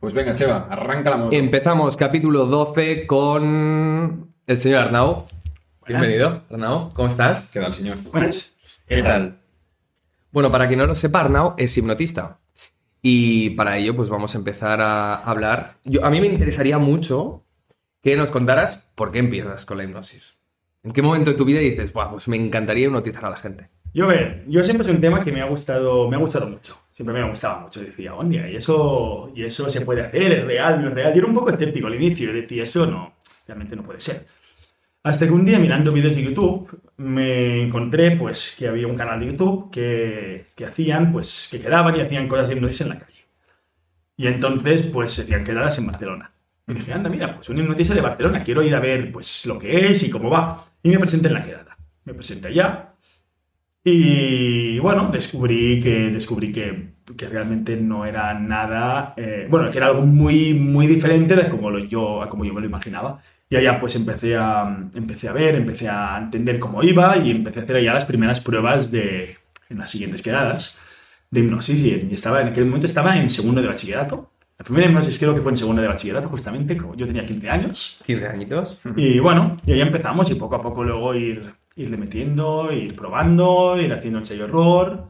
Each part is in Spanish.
Pues venga, Cheva, arranca la moto. Empezamos capítulo 12 con el señor Arnau. Bienvenido, Arnau. ¿Cómo estás? ¿Qué tal, señor? Buenas. ¿Qué tal? Bueno, para quien no lo sepa, Arnau es hipnotista. Y para ello, pues vamos a empezar a hablar. Yo, a mí me interesaría mucho que nos contaras por qué empiezas con la hipnosis. ¿En qué momento de tu vida dices, Buah, pues me encantaría hipnotizar a la gente? Yo, a ver, yo siempre es un tema que me ha gustado, me ha gustado mucho. Siempre me ha gustado mucho. Decía, día y eso, y eso se puede hacer, es real, no es real. Yo era un poco escéptico al inicio, decía, eso no, realmente no puede ser. Hasta que un día mirando vídeos de YouTube me encontré pues que había un canal de YouTube que, que hacían pues que quedaban y hacían cosas de hipnosis en la calle. Y entonces pues se hacían quedadas en Barcelona. Y dije, anda, mira, pues una noticia de Barcelona, quiero ir a ver pues lo que es y cómo va. Y me presenté en la quedada. Me presenté allá y bueno, descubrí que, descubrí que, que realmente no era nada, eh, bueno, que era algo muy, muy diferente de como lo, yo, a como yo me lo imaginaba. Y allá pues empecé a, empecé a ver, empecé a entender cómo iba y empecé a hacer allá las primeras pruebas de, en las siguientes quedadas de hipnosis y, estaba, en aquel momento estaba en segundo de bachillerato. La primera hipnosis creo que fue en segundo de bachillerato, justamente, como yo tenía 15 años. 15 añitos. Y bueno, y ahí empezamos y poco a poco luego ir, irle metiendo, ir probando, ir haciendo ensayo-error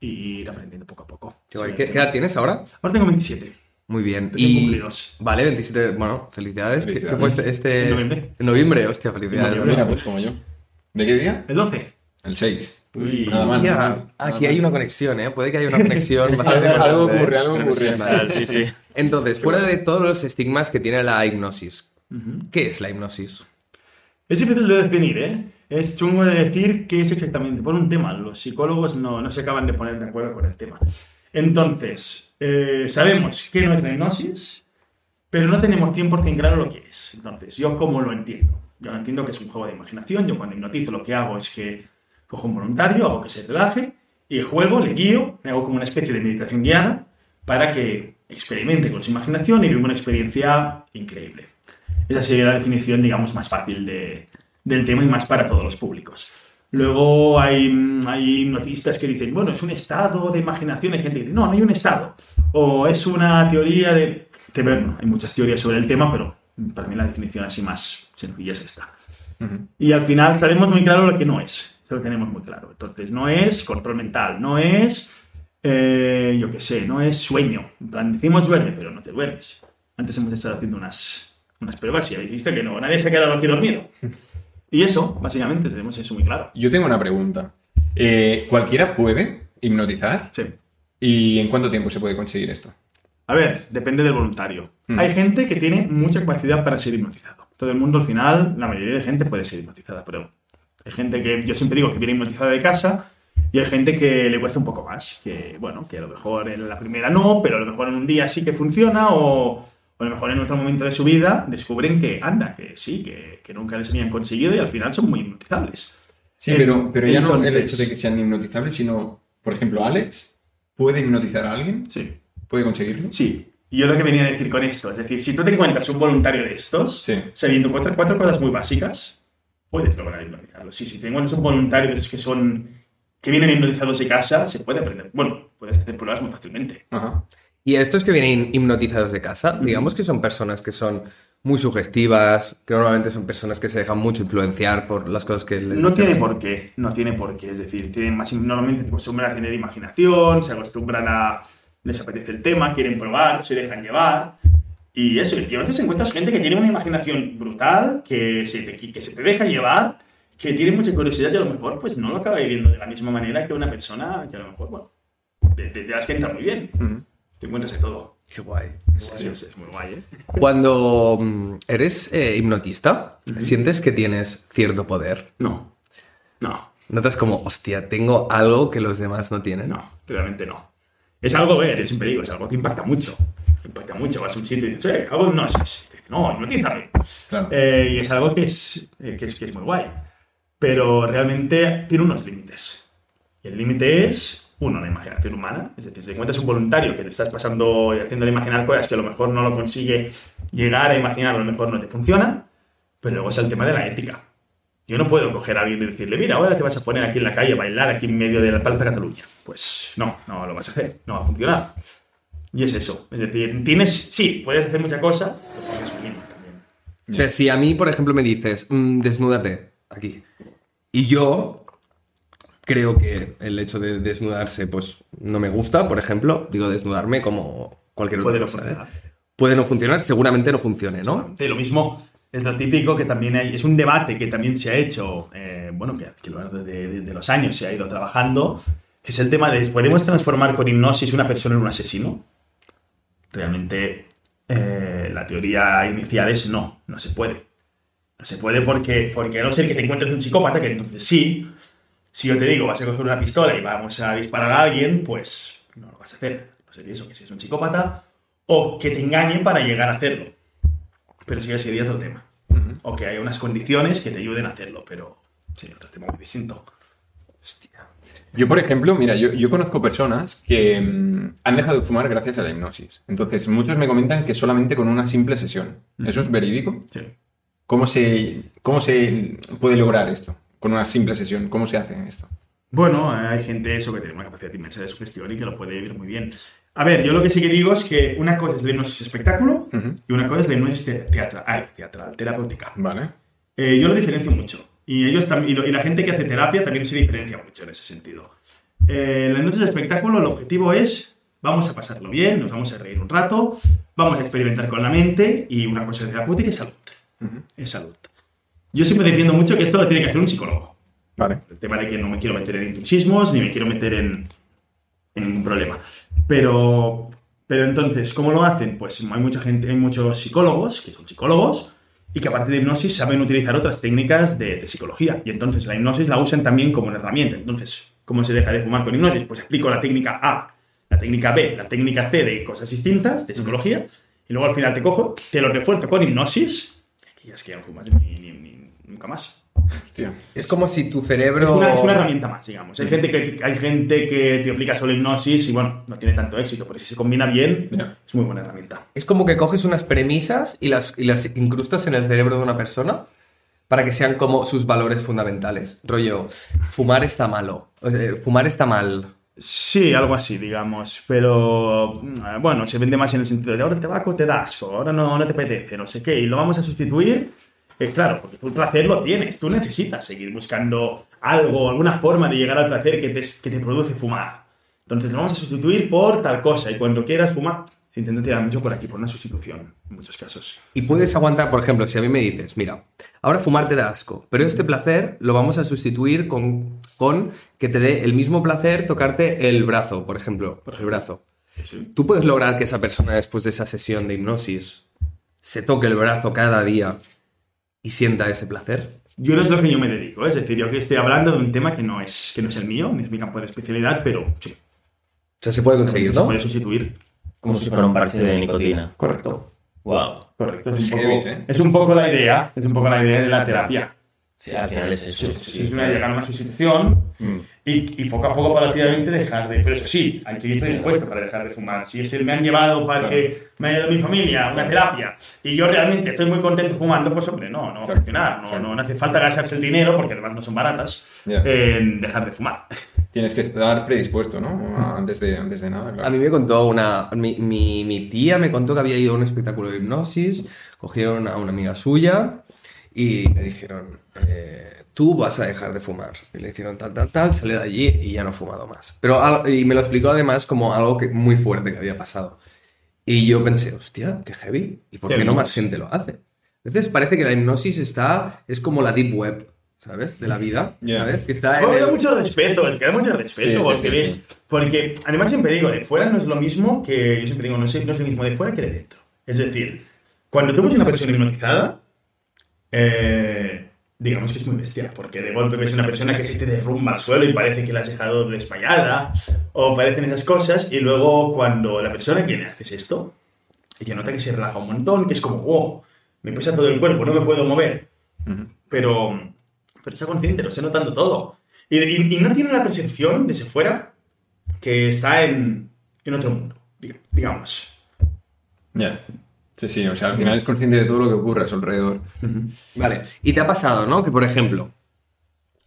y ir aprendiendo poco a poco. Qué, guay. ¿Qué, qué edad tienes ahora? Ahora tengo 27. Muy bien. Y... cumplidos. Vale, 27. Bueno, felicidades. ¿Qué- ¿Qué, Felicidades. fue este, este- En noviembre. En noviembre, hostia, felicidades. En noviembre. Mira, pues como yo. ¿De qué día? El 12. El 6. Uy. Nada mal. Nada mal, aquí hay una conexión, ¿eh? Puede que haya una conexión bastante Algo- ocurre, algo ocurre. Vale. Sí, sí. Entonces, fuera de todos los estigmas que tiene la hipnosis, ¿qué es la hipnosis? Es difícil de definir, ¿eh? Es chungo de decir qué es exactamente. Por un tema, los psicólogos no, no se acaban de poner de acuerdo con el tema. Entonces, eh, sabemos qué es la hipnosis, pero no tenemos 100% claro lo que es. Entonces, ¿yo cómo lo entiendo? Yo entiendo que es un juego de imaginación. Yo cuando hipnotizo lo que hago es que cojo un voluntario, hago que se relaje y juego, le guío, le hago como una especie de meditación guiada para que experimente con su imaginación y viva una experiencia increíble. Esa sería la definición, digamos, más fácil de- del tema y más para todos los públicos. Luego hay, mm, hay hipnotistas que dicen, bueno, es un estado de imaginación. Hay gente que dice, no, no hay un estado. O es una teoría de... Que, bueno, hay muchas teorías sobre el tema, pero para mí la definición así más sencilla es esta. Ujú. Y al final sabemos muy claro lo que no es. Eso lo tenemos muy claro. Entonces, no es control mental, no es, eh, yo qué sé, no es sueño. En plan, decimos duerme, pero no te duermes. Antes hemos estado haciendo unas, unas pruebas y habéis visto que no, nadie se ha quedado aquí dormido. Y eso, básicamente, tenemos eso muy claro. Yo tengo una pregunta. Eh, ¿Cualquiera puede hipnotizar? Sí. ¿Y en cuánto tiempo se puede conseguir esto? A ver, depende del voluntario. Mm. Hay gente que tiene mucha capacidad para ser hipnotizado. Todo el mundo, al final, la mayoría de gente puede ser hipnotizada, pero hay gente que, yo siempre digo que viene hipnotizada de casa y hay gente que le cuesta un poco más. Que, bueno, que a lo mejor en la primera no, pero a lo mejor en un día sí que funciona o, o a lo mejor en otro momento de su vida descubren que anda, que sí, que, que nunca les habían conseguido y al final son muy hipnotizables. Sí, Eh, pero, pero ya no el entonces- hecho de que sean hipnotizables, sino, por ejemplo, Alex puede hipnotizar a alguien, Sí. puede conseguirlo. Sí. Y yo lo que venía a decir con esto, es decir, si tú te encuentras un voluntario de estos, Sí. sabiendo cuatro, cuatro cosas muy básicas, puedes lograr hipnotizarlo. Sí, si te encuentras un voluntario de esos que son que vienen hipnotizados de casa, se puede aprender. Bueno, puedes hacer pruebas muy fácilmente. Ajá. Y a estos que vienen hipnotizados de casa, digamos que son personas que son muy sugestivas, que normalmente son personas que se dejan mucho influenciar por las cosas que les No tiene por qué, no tiene por qué. Es decir, tienen más, normalmente se acostumbran a tener imaginación, se acostumbran a. les apetece el tema, quieren probar, se dejan llevar. Y eso, y a veces encuentras gente que tiene una imaginación brutal, que se te, que se te deja llevar, que tiene mucha curiosidad y a lo mejor pues no lo acaba viviendo de la misma manera que una persona que a lo mejor, bueno, de, de- de las que entra muy bien. Ujú. Te encuentras de todo. Qué guay. Sí, sí, es muy guay, ¿eh? Cuando mm, eres eh, hipnotista, ¿sientes que tienes cierto poder? No, no. Notas como, hostia, tengo algo que los demás no tienen. No, realmente no. Es algo, ver, yo siempre digo, es algo que impacta mucho. Impacta mucho. Vas a un sitio y dices, eh, hago hipnosis. No, hipnotízame. Claro. Eh, y es algo que es, eh, que, es, que es muy guay. Pero realmente tiene unos límites. Y el límite es, uno, la imaginación humana. Es decir, si encuentras un voluntario que le estás pasando y haciéndole imaginar cosas que a lo mejor no lo consigue llegar a imaginar, a lo mejor no te funciona. Pero luego es el tema de la ética. Yo no puedo coger a alguien y decirle, mira, ahora te vas a poner aquí en la calle a bailar aquí en medio de la Plaza Cataluña. Pues no, no lo vas a hacer, no va a funcionar. Y es eso. Es decir, tienes, sí, puedes hacer mucha cosa, pero límite también. O sea, si a mí, por ejemplo, me dices, "Mm, desnúdate aquí, y yo creo que el hecho de desnudarse, pues no me gusta, por ejemplo, digo desnudarme como cualquier otra Puede no cosa. funcionar. ¿eh? Puede no funcionar, seguramente no funcione, ¿no? Sí, lo mismo es lo típico que también hay, es un debate que también se ha hecho, eh, bueno, que, que a lo largo de, de- de los años se ha ido trabajando, que es el tema de, ¿podemos transformar con hipnosis una persona en un asesino? Realmente eh, la teoría inicial es no, no se puede. No se puede porque, porque a no ser que te encuentres un psicópata, que entonces sí, si yo te digo vas a coger una pistola y vamos a disparar a alguien, pues no lo vas a hacer. No sería eso, que si es un psicópata o que te engañen para llegar a hacerlo. Pero sí que sería otro tema. O que haya unas condiciones que te ayuden a hacerlo, pero sería otro tema muy distinto. Yo, por ejemplo, mira, yo, yo conozco personas que mm, han dejado de fumar gracias a la hipnosis. Entonces, muchos me comentan que solamente con una simple sesión. ¿Eso es verídico? Sí. ¿Cómo se, ¿Cómo se puede lograr esto? Con una simple sesión. ¿Cómo se hace esto? Bueno, eh, hay gente eso que tiene una capacidad inmensa de sugestión y que lo puede vivir muy bien. A ver, yo lo que sí que digo es que una cosa es la hipnosis espectáculo y una cosa es la hipnosis te- teatral, ay, teatral, terapéutica. Vale. Eh, yo lo diferencio mucho. Y, ellos tam- y, lo- y la gente que hace terapia también se diferencia mucho en ese sentido. Eh, la hipnosis espectáculo, el objetivo es, vamos a pasarlo bien, nos vamos a reír un rato, vamos a experimentar con la mente y una cosa terapéutica es salud. Es salud. Yo siempre defiendo mucho que esto lo tiene que hacer un psicólogo. Vale. El tema de que no me quiero meter en intrusismos ni me quiero meter en, en ningún problema. Pero, pero entonces, ¿cómo lo hacen? Pues hay mucha gente, hay muchos psicólogos que son psicólogos y que aparte de hipnosis saben utilizar otras técnicas de, de psicología. Y entonces la hipnosis la usan también como una herramienta. Entonces, ¿cómo se deja de fumar con hipnosis? Pues aplico la técnica A, la técnica B, la técnica C de cosas distintas, de psicología, y luego al final te cojo, te lo refuerzo con hipnosis, y ya es que ya no fumas ni, ni- ni- nunca más. Hostia. Es como si tu cerebro... Es una, es una herramienta más, digamos. Hay gente, que, hay gente que te aplica solo hipnosis y bueno, no tiene tanto éxito, pero si se combina bien, es muy buena herramienta. Es como que coges unas premisas y las, y las incrustas en el cerebro de una persona para que sean como sus valores fundamentales. Rollo, fumar está malo, eh, fumar está mal. Sí, algo así, digamos. Pero mm, bueno, se vende más en el sentido de ahora el tabaco te da asco, ahora no, no te apetece, no sé qué, y lo vamos a sustituir. Eh, claro, porque tú el placer lo tienes, tú necesitas seguir buscando algo, alguna forma de llegar al placer que te, que te produce fumar. Entonces lo vamos a sustituir por tal cosa, y cuando quieras fumar, se intenta tirar mucho por aquí, por una sustitución, en muchos casos. Y puedes aguantar, por ejemplo, si a mí me dices, mira, ahora fumar te da asco, pero este placer lo vamos a sustituir con, con que te dé el mismo placer tocarte el brazo, por ejemplo, por el brazo. Sí. ¿Tú puedes lograr que esa persona después de esa sesión de hipnosis se toque el brazo cada día y sienta ese placer? Yo no es lo que yo me dedico, ¿eh? es decir, yo que estoy hablando de un tema que no es, que no es el mío, ni es mi campo de especialidad, pero sí, O sea, se puede conseguir, se ¿no? puede sustituir. Como si fuera un parche de nicotina. Correcto. Wow. Correcto. Es Es un, heavy, poco, ¿eh? es un poco la idea, es un poco la idea de la terapia. Sí, al final es eso. Es una llegar a una sustitución Mm. y, y poco a poco, paulatinamente, dejar de. Pero eso sí, hay que ir predispuesto para dejar de fumar. Si es el me han llevado para que me ha llevado mi familia a una terapia y yo realmente estoy muy contento fumando, pues hombre, no, no va a funcionar. No, no, no hace falta gastarse el dinero, porque además no son baratas, en dejar de fumar. Tienes que estar predispuesto, ¿no? Antes de, antes de nada, claro. A mí me contó una. Mi, mi- mi tía me contó que había ido a un espectáculo de hipnosis, cogieron a una amiga suya y le dijeron: eh, Tú vas a dejar de fumar. Y le hicieron tal, tal, tal, salió de allí y ya no ha fumado más. Pero, y me lo explicó además como algo que, muy fuerte que había pasado. Y yo pensé: Hostia, qué heavy. ¿Y por Qué qué no más gente lo hace? Entonces parece que la hipnosis está. Es como la deep web, ¿sabes? De la vida. Ya. ¿Sabes? Que está en. El- mucho respeto, es que da mucho respeto, Sí, sí, porque sí, ves- sí. porque además siempre digo, de fuera no es lo mismo que, yo siempre digo, no es, no es lo mismo de fuera que de dentro. Es decir, cuando tú ves una persona hipnotizada, eh, digamos que es muy bestia, porque de golpe ves una persona que se te derrumba al suelo y parece que la has dejado desmayada, o parecen esas cosas, y luego cuando la persona que le haces esto, ella nota que se relaja un montón, que es como, wow, me pesa todo el cuerpo, no me puedo mover, Ujú. pero, pero está consciente, lo está notando todo. Y, y- y no tiene la percepción desde fuera que está en, en otro mundo, diga- digamos. Ya. Sí, sí, o sea, al final es consciente de todo lo que ocurre a su alrededor. Vale, y te ha pasado, ¿no? Que por ejemplo,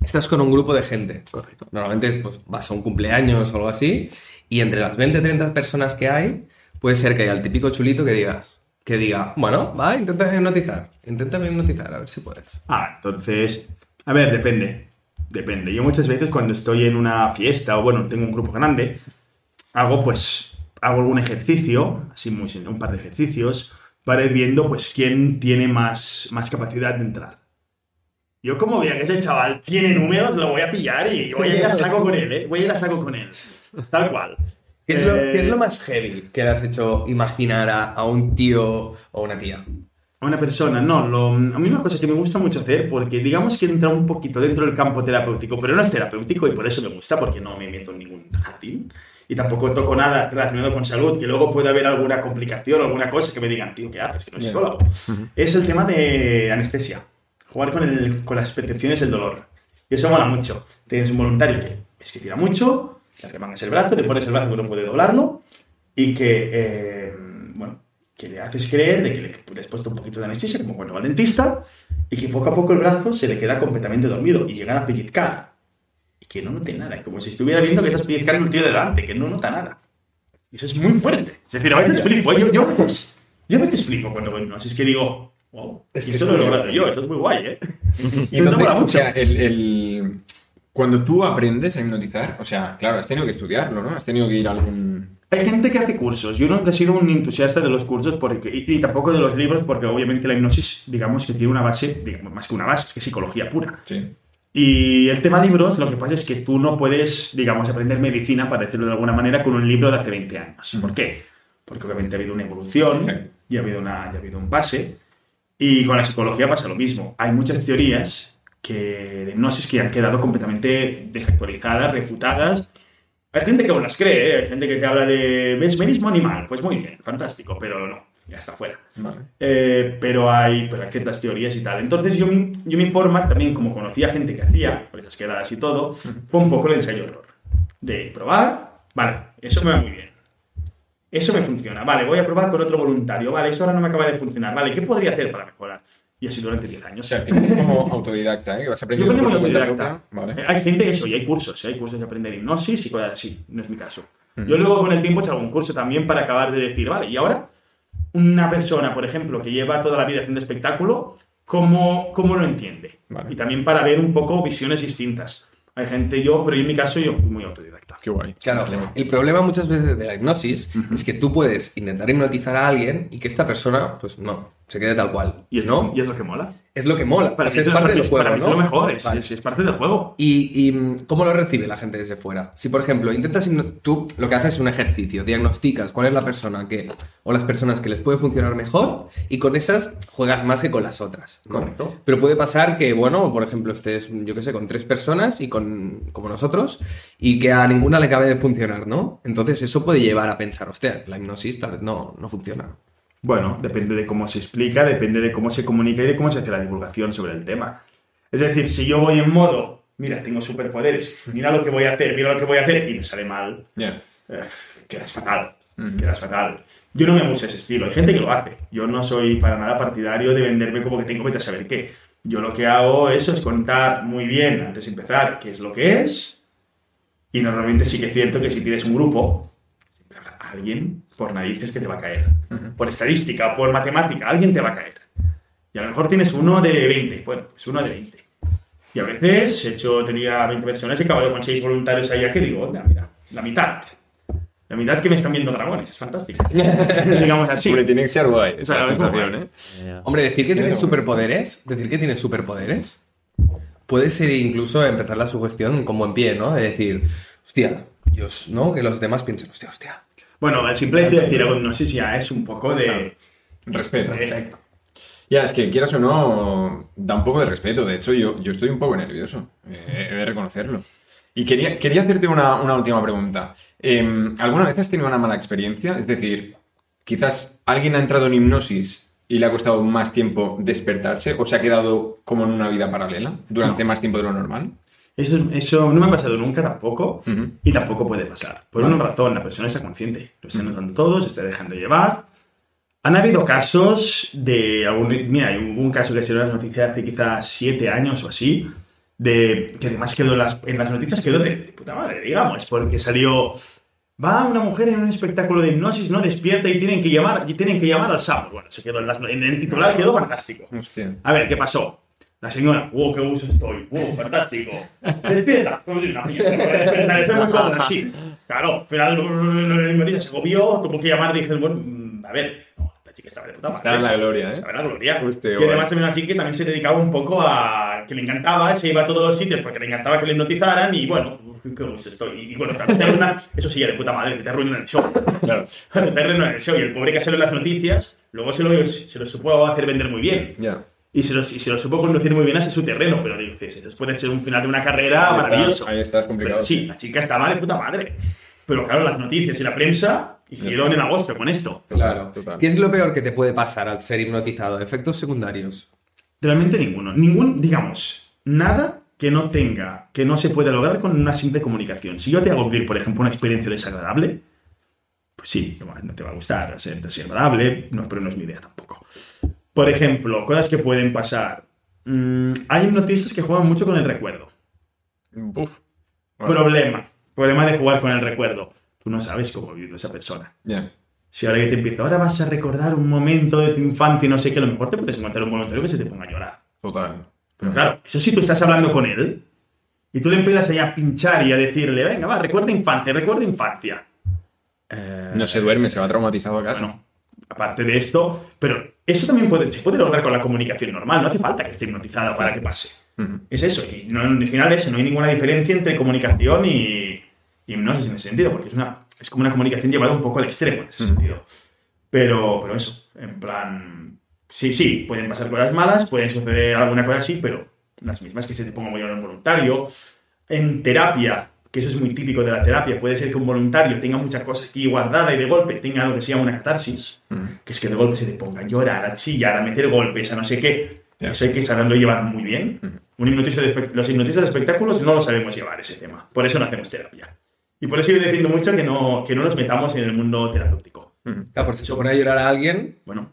estás con un grupo de gente. Correcto. Normalmente pues, vas a un cumpleaños o algo así, y entre las 20 30 personas que hay, puede ser que haya el típico chulito que digas, que diga, bueno, va, intenta hipnotizar, intenta hipnotizar, a ver si puedes. Ah, entonces, a ver, depende. Depende. Yo muchas veces cuando estoy en una fiesta o bueno, tengo un grupo grande, hago pues, hago algún ejercicio, así muy un par de ejercicios, para ir viendo pues quién tiene más, más capacidad de entrar. Yo como vea que ese chaval tiene números, lo voy a pillar y voy a ir a saco con él, ¿eh? Voy a ir a saco con él. Tal cual. ¿Qué es, lo, Eh, qué es lo más heavy que le has hecho imaginar a, a un tío o una tía? a una persona, no, lo- a mí una cosa que me gusta mucho hacer, porque digamos que entra un poquito dentro del campo terapéutico, pero no es terapéutico y por eso me gusta, porque no me meto en ningún jardín y tampoco toco nada relacionado con salud, que luego puede haber alguna complicación, alguna cosa que me digan, tío, ¿qué haces? Que no es psicólogo. Es el tema de anestesia, jugar con, el, con las percepciones del dolor. Y eso mola mucho. Tienes un voluntario que es que tira mucho, le remangas el brazo, le pones el brazo que no puede doblarlo y que, eh, bueno, que le haces creer de que le, le has puesto un poquito de anestesia, como cuando va al dentista, y que poco a poco el brazo se le queda completamente dormido y llegan a pellizcar. Que no note nada, como si estuviera viendo que estás pellizcando al tío de delante, que no nota nada. Y eso es muy fuerte. Es decir, a veces flipo, yo, yo, a veces, yo a veces flipo cuando no, así es que digo, wow, Es y eso es lo he logrado yo, eso es muy guay, ¿eh? Y entonces, mola o mucho. sea, el, el- cuando tú aprendes a hipnotizar, o sea, claro, has tenido que estudiarlo, ¿no? Has tenido que ir a algún... Hay gente que hace cursos. Yo nunca he sido un entusiasta de los cursos porque, y, y tampoco de los libros porque obviamente la hipnosis, digamos que tiene una base, digamos, más que una base, es que es psicología pura. Sí. Y el tema libros, lo que pasa es que tú no puedes, digamos, aprender medicina, para decirlo de alguna manera, con un libro de hace 20 años. ¿Por qué? Porque obviamente ha habido una evolución Sí. y ha habido, una, y ha habido un pase. Y con la psicología pasa lo mismo. Hay muchas teorías que, de hipnosis que han quedado completamente desactualizadas, refutadas. Hay gente que las cree, ¿eh? hay gente que te habla de mesmerismo animal. Pues muy bien, fantástico, pero no, ya está fuera. Vale. Eh, pero, hay, hay ciertas teorías y tal. Entonces yo, mi- yo mi forma, también como conocía gente que hacía, por esas quedadas y todo, fue un poco el ensayo-error. De probar, vale, eso me va muy bien. Eso me funciona, vale, voy a probar con otro voluntario, vale, eso ahora no me acaba de funcionar, vale, ¿qué podría hacer para mejorar? Y así durante 10 O años. sea, que eres como autodidacta, ¿eh? Que vas Yo aprendiendo cuenta autodidacta. Vale. Eh, Hay gente eso, y hay cursos, ¿eh? hay cursos de aprender hipnosis y cosas así, no es mi caso. Yo luego con el tiempo he hecho algún curso también para acabar de decir, vale, y ahora una persona, por ejemplo, que lleva toda la vida haciendo espectáculo, ¿cómo, cómo lo entiende? Vale. Y también para ver un poco visiones distintas. Hay gente, yo, pero yo en mi caso yo fui muy autodidacta. Qué guay. Claro, el problema muchas veces de la hipnosis es que tú puedes intentar hipnotizar a alguien y que esta persona, pues no, se quede tal cual. Y es, ¿no? y es lo que mola. Es lo que mola. Para Pues mí es parte del juego, para mí ¿no? es lo mejor, es, Vale. es- es parte del juego. ¿Y, y, cómo lo recibe la gente desde fuera? Si, por ejemplo, intentas tú lo que haces es un ejercicio, diagnosticas cuál es la persona que o las personas que les puede funcionar mejor y con esas juegas más que con las otras. ¿no? Correcto. Pero puede pasar que, bueno, por ejemplo, estés, yo qué sé, con tres personas y con como nosotros y que a ninguna le acabe de funcionar, ¿no? Entonces eso puede llevar a pensar, hostia, la hipnosis tal vez no, no funciona. Bueno, depende de cómo se explica, depende de cómo se comunica y de cómo se hace la divulgación sobre el tema. Es decir, si yo voy en modo, mira, tengo superpoderes, mira lo que voy a hacer, mira lo que voy a hacer, y me sale mal, Ya. eh, quedas fatal. Quedas fatal. Yo no me gusta ese estilo. Hay gente que lo hace. Yo no soy para nada partidario de venderme como que tengo que saber qué. Yo lo que hago eso es contar muy bien, antes de empezar, qué es lo que es. Y normalmente sí que es cierto que si tienes un grupo, alguien por narices que te va a caer. Por estadística, por matemática, alguien te va a caer. Y a lo mejor tienes uno de 20. Bueno, pues uno de 20. Y a veces, he hecho, tenía 20 personas y he acabado con 6 voluntarios allá que digo, "Onda, mira, la mitad. La mitad que me están viendo dragones, es fantástico. Digamos así. Hombre, tiene que ser guay esa es guay. ¿eh? Hombre, decir que tienes superpoderes, decir que tienes superpoderes, puede ser incluso empezar la sugestión como en pie, ¿no? De decir, hostia, Dios, ¿no? Que los demás piensen, hostia, hostia. Bueno, el simple hecho de decir algo, no sé si ya es un poco de. Respeto. de- Ya, es que quieras o no, da un poco de respeto. De hecho, yo, yo estoy un poco nervioso. eh, he de reconocerlo. Y quería, quería hacerte una, una última pregunta. Eh, ¿Alguna vez has tenido una mala experiencia? Es decir, quizás alguien ha entrado en hipnosis y le ha costado más tiempo despertarse o se ha quedado como en una vida paralela durante más tiempo de lo normal. Eso, eso no me ha pasado nunca tampoco Ujú. y tampoco puede pasar. Por una razón, la persona está consciente, lo está notando todo, se está dejando llevar. Han habido casos de algún... Mira, hay un, un caso que se dio en las noticias hace quizás siete años o así, de que además quedó en las, en las noticias quedó de, de puta madre, digamos, porque salió Va una mujer en un espectáculo de hipnosis, no despierta y tienen que llamar, y tienen que llamar al SAMUR. Bueno, se quedó en, las- en el titular, quedó fantástico. Hostia. A ver, ¿qué pasó? La señora, wow, qué gusto estoy, wow, fantástico. Despierta, una piña, despierta, estoy muy cómoda, sí. Claro, al día se agobió, tuvo que llamar, dije, bueno, mm, a ver, no, la chica estaba de puta madre. Está en la gloria, ¿eh? La verdad, gloria. Hostia, y además era una chica que también se dedicaba un poco a que le encantaba, se iba a todos los sitios porque le encantaba que le hipnotizaran y bueno, qué gusto estoy. Y bueno, te arruinan, eso sí, de puta madre, que te arruinan el show. Claro. te arruinan el show y el pobre que sale en las noticias, luego se lo, se lo supo hacer vender muy bien. Ya. Y se, lo, y se lo supo conducir muy bien hacia su terreno, pero dices, eso puede ser un final de una carrera Ahí está, maravilloso. ahí está, es complicado. Pero sí, la chica estaba de puta madre. Pero claro, las noticias y la prensa hicieron en agosto con esto. Claro. Total. ¿Qué es lo peor que te puede pasar al ser hipnotizado? ¿Efectos secundarios? Realmente ninguno. Ningún, digamos, nada que no tenga, que no se pueda lograr con una simple comunicación. Si yo te hago vivir, por ejemplo, una experiencia desagradable, pues sí, no te va a gustar, va a ser desagradable, no, pero no es mi idea tampoco. Por ejemplo, cosas que pueden pasar. Mm, hay hipnotistas que juegan mucho con el recuerdo. Uf. Bueno, Problema. Problema de jugar con el recuerdo. Tú no sabes cómo vivió esa persona. ya. Si ahora que te empieza, ahora vas a recordar un momento de tu infancia y no sé qué, a lo mejor te puedes encontrar un voluntario que se te ponga a llorar. Total. Pero claro, eso sí tú estás hablando con él y tú le empiezas ahí a pinchar y a decirle, venga, va, recuerda infancia, recuerda infancia. Eh, No se duerme, se va traumatizado a casa. bueno, aparte de esto, pero eso también puede, se puede lograr con la comunicación normal, no hace falta que esté hipnotizada para que pase. Es eso, y no, al final eso, no hay ninguna diferencia entre comunicación y y hipnosis en ese sentido, porque es, una, es como una comunicación llevada un poco al extremo en ese sentido. Pero, pero eso, en plan, sí, sí, pueden pasar cosas malas, pueden suceder alguna cosa así, pero las mismas que se te ponga muy un voluntario. En terapia, que eso es muy típico de la terapia, puede ser que un voluntario tenga muchas cosas aquí guardada y de golpe tenga lo que se llama una catarsis, Ujú. que es que de golpe se te ponga a llorar, a chillar, a meter golpes, a no sé qué. Ya. Eso hay que saberlo llevar muy bien. Un hipnotista de los hipnotistas de espectáculos no lo sabemos llevar ese tema. Por eso no hacemos terapia. Y por eso yo defiendo mucho que no, que no nos metamos en el mundo terapéutico. Ujú. Claro, por si se pone a llorar a alguien. Bueno,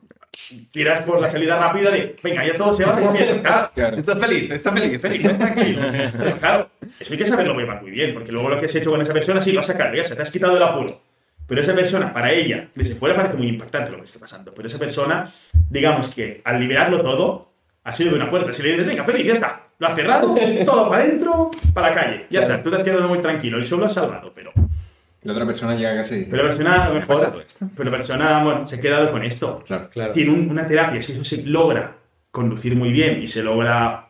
tiras por la salida rápida de, venga, ya todo se va, bien, claro. Claro. Está feliz, está feliz. Feliz, tranquilo. Pero claro, eso hay que saberlo llevar muy bien, porque luego lo que has hecho con esa persona, sí, lo has sacado, ya se te has quitado el apuro. Pero esa persona, para ella, desde fuera parece muy impactante lo que está pasando. Pero esa persona, digamos que al liberarlo todo, ha sido de una puerta. Si le dices, venga, feliz, ya está. Lo has cerrado, todo para adentro, para la calle. Ya está, tú te has quedado muy tranquilo, el show lo has salvado, pero... La otra persona llega y dice. Pero la persona, a lo ¿Qué ha pasado mejor, esto? pero la persona, bueno, se ha quedado con esto. Claro. Claro. En un- una terapia, si eso se logra conducir muy bien y se logra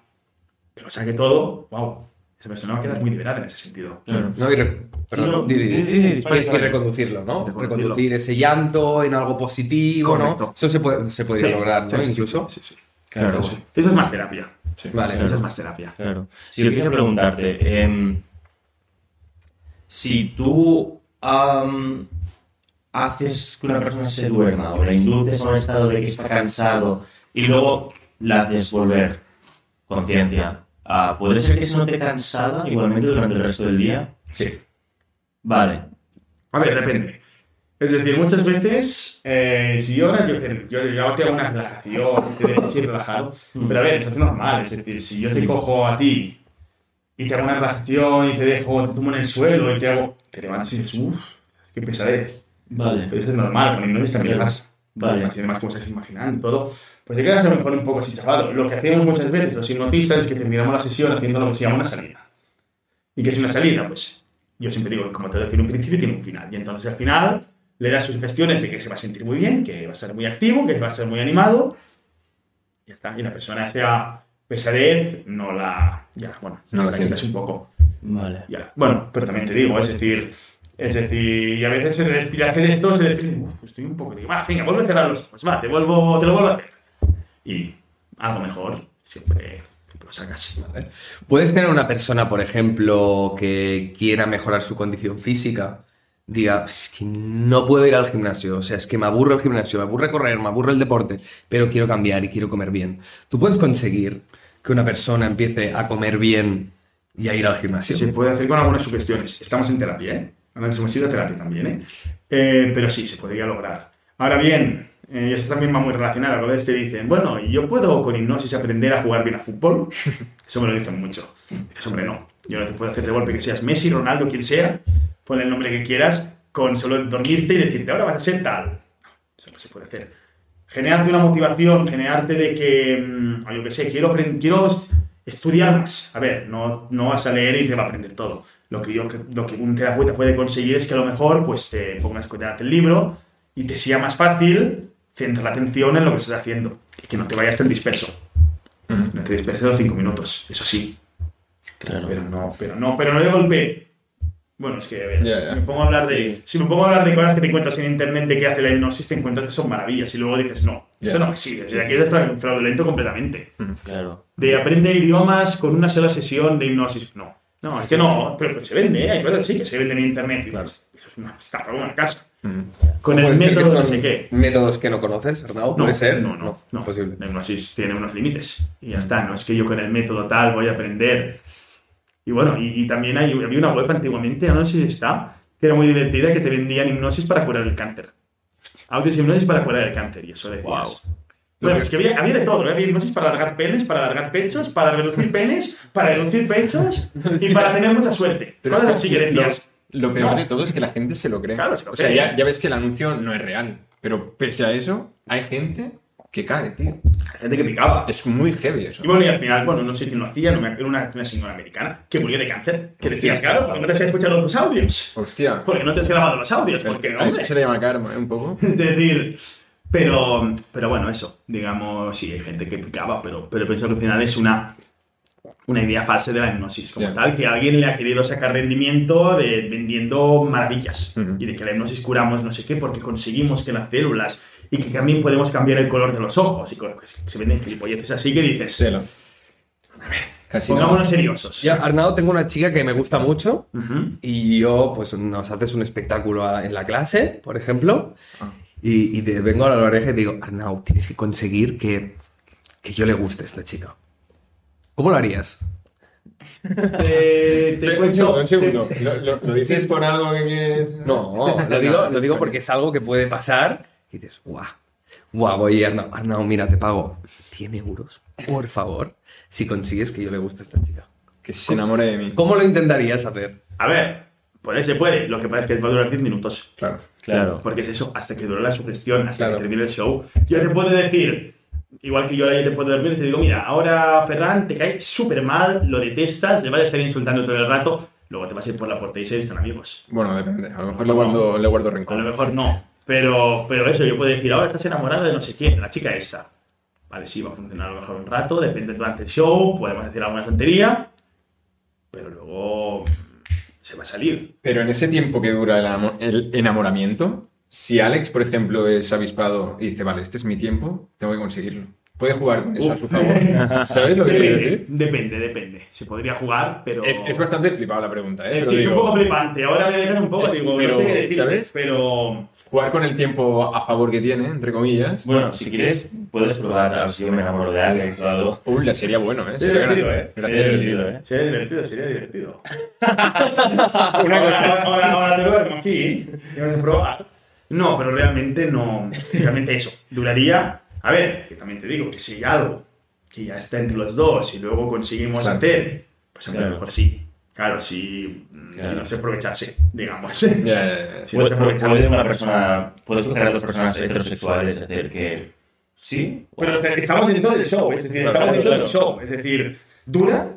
que lo saque todo, wow, esa persona va a quedar muy liberada en ese sentido. Claro. No, y, re- perdón, no, di- di- di- di- di- y- dispara, y dispara. reconducirlo, ¿no? Reconducirlo. Reconducir ese llanto en algo positivo, Correcto. ¿no? Eso se puede, se podría Sí, lograr, ¿no? sí, Incluso. sí, sí, sí. Claro. Eso, eso es más terapia. Sí. Vale. Eso es más terapia. Claro. Si yo quería preguntarte, em, si tú am, haces que una persona se duerma o la induces a un estado de que está cansado y luego la haces volver conciencia, ah, ¿puede ser que se note cansada igualmente durante el resto del día? Sí. Vale. A ver, depende. Es decir, muchas veces, eh, si yo ahora yo, yo, yo te hago una relajación, así relajado, pero a ver, eso es normal. Es decir, si yo te cojo a ti y te hago una relajación y te dejo, te tumbo en el suelo y te hago. te levantas y dices, uff, qué pesadez. Vale. Pero eso es normal, con hipnosis también pasa. Vale. Así además, como se imaginando todo. Pues te quedas a lo mejor un poco así chafado. Lo que hacemos muchas veces los hipnotistas es que terminamos la sesión haciendo lo que se llama una salida. ¿Y qué es una salida? Pues yo siempre digo, como te decía un principio, tiene un final. Y entonces al final le das sus gestiones de que se va a sentir muy bien, que va a ser muy activo, que va a ser muy animado. Y ya está. Y la persona sea pesadez, no la. Ya, bueno, No la sientes. un poco. Vale. Ya. Bueno, pero también te digo, es decir, es decir, y a veces se respira hacer esto, se "Uf, estoy un poco, digo, va, venga, vuelve a cerrar los ojos, va, te, vuelvo, te lo vuelvo a hacer. Y algo mejor, siempre, siempre lo sacas. Puedes tener una persona, por ejemplo, que quiera mejorar su condición física, diga, es que no puedo ir al gimnasio, o sea, es que me aburre el gimnasio, me aburre correr, me aburre el deporte, pero quiero cambiar y quiero comer bien. ¿Tú puedes conseguir que una persona empiece a comer bien y a ir al gimnasio? Se puede hacer con algunas sugestiones. Estamos en terapia, ¿eh? Ahora hemos ido a terapia también, ¿eh? Eh, Pero sí, se podría lograr. Ahora bien, eh, y eso también va muy relacionado. A veces te dicen, bueno, ¿y yo puedo con hipnosis aprender a jugar bien a fútbol? Eso me lo dicen mucho. Dices, hombre, no. Yo no te puedo hacer de golpe que seas Messi, Ronaldo, quien sea, pon el nombre que quieras, con solo dormirte y decirte, ahora vas a ser tal. Eso no se puede hacer. Generarte una motivación, generarte de que, mm, yo qué sé, quiero, quiero estudiar más. A ver, no, no vas a leer y te va a aprender todo. Lo que, yo, lo que un terapeuta puede conseguir es que a lo mejor pues, te pongas con el libro y te sea más fácil centrar la atención en lo que estás haciendo. Y que no te vayas tan disperso. No te disperses los cinco minutos, eso sí. Claro. Pero no, pero no, pero no de golpe. Bueno, es que a ver, Ya, ya. si me pongo a hablar de. Si me pongo a hablar de cosas que te encuentras en internet de qué hace la hipnosis, te encuentras que son maravillas. Y luego dices, no, Ya. eso no me sirve. Desde aquí es fra- fraudulento completamente. Claro. De aprende idiomas con una sola sesión de hipnosis. No. No, es que no, pero, pero se vende, ¿eh? hay cosas así que se venden en internet. Y dices, eso es una estafa, una casa. Con el ¿Puedes decir que método no sé qué. Métodos que no conoces, Arnau, No, puede ser. No, no, no. Imposible. La hipnosis tiene unos límites. Y ya está. No es que yo con el método tal voy a aprender. Y bueno, y, y también hay, había una web antiguamente, no sé si está, que era muy divertida, que te vendían hipnosis para curar el cáncer. Audios hipnosis para curar el cáncer. Y eso decías. Bueno, es que había, había de todo. ¿eh? Había hipnosis para alargar penes, para alargar pechos, para reducir penes, para reducir pechos y para tener mucha suerte. Pero Cosas es así que que decías. Lo, lo peor No. de todo es que la gente se lo cree. Claro, se lo o sea, cree. ya, ya ves que el anuncio no es real. Pero pese a eso, hay gente que cae, tío. Hay gente que picaba. Es muy heavy eso. Y bueno, y al final, bueno, no sé quién lo hacía, no me- era una, una señora americana que murió de cáncer. Que decías, claro, ¿por qué no te has escuchado tus audios? Hostia. ¿Por qué no te has grabado los audios? Porque, a eso hombre. se le llama karma, ¿eh? Un poco. Es decir, pero, pero bueno, eso, digamos, sí, hay gente que picaba, pero, pero pienso que al final es una, una idea falsa de la hipnosis, como tal, que alguien le ha querido sacar rendimiento de, vendiendo maravillas y de que la hipnosis curamos no sé qué porque conseguimos que las células y que también podemos cambiar el color de los ojos y co- que se venden gilipolleces así que dices, Selo. Casi no. pongámonos seriosos. Ya, Arnau, tengo una chica que me gusta mucho Ujú. y yo, pues, nos haces un espectáculo a- en la clase, por ejemplo, Ah. y, y te vengo a la oreja y te digo, Arnau, tienes que conseguir que, que yo le guste a esta chica. ¿Cómo lo harías? Te, te Un segundo, un segundo. ¿Lo, lo- lo dices por algo que quieres...? No, lo digo, lo digo porque es algo que puede pasar y dices, guau, guau, voy Arnau, Arnau, mira, te pago 100 euros, por favor, si consigues que yo le guste a esta chica. Que se enamore de mí. ¿Cómo lo intentarías hacer? A ver, puede, se puede. Lo que pasa es que va a durar 10 minutos. Claro. Claro. Porque es eso, hasta que dure la sugestión, hasta Claro. que termine el show. Yo te puedo decir, igual que yo ahora ya te puedo dormir, y te digo, mira, ahora Ferran te cae súper mal, lo detestas, le vas a estar insultando todo el rato, luego te vas a ir por la puerta y se están amigos. Bueno, depende. A lo mejor le guardo, le guardo A lo rencor. mejor no, pero, pero eso, yo puedo decir, ahora estás enamorada de no sé quién, la chica esta. Vale, sí, va a funcionar a lo mejor un rato, depende durante el show, podemos decir alguna tontería, pero luego se va a salir. Pero en ese tiempo que dura el, amo- el enamoramiento, si Alex, por ejemplo, es avispado y dice, vale, este es mi tiempo, tengo que conseguirlo. Puede jugar con eso a su favor. ¿Sabes lo que quiero Depende, decir? depende, depende. Se podría jugar, pero... Es, es bastante flipado la pregunta, ¿eh? Es, que es un digo, poco flipante. Ahora me dejan un poco, Es- digo, pero, no sé qué decir, ¿sabes? Pero... Jugar con el tiempo a favor que tiene, entre comillas. Bueno, si quieres, puedes probar a ver si yo me enamoro de alguien o algo. Uy, la sería bueno, ¿eh? Sería divertido, ¿eh? Sería divertido, ¿eh? Sería divertido, sería divertido. ahora, ahora, ahora te duermo aquí y vamos a probar. No, pero realmente no. Realmente eso. Duraría. A ver, que también te digo que si hay algo que ya está entre los dos y luego conseguimos Claro. hacer, pues a lo Claro. mejor sí. Claro, si, mm, si Claro. no se aprovechase, digamos. Si no se aprovechase. ser una persona, puedes coger a dos personas heterosexuales, es decir, que sí. Pero estamos en todo el show, es decir, estamos Claro, en todo el claro. show. Es decir, dura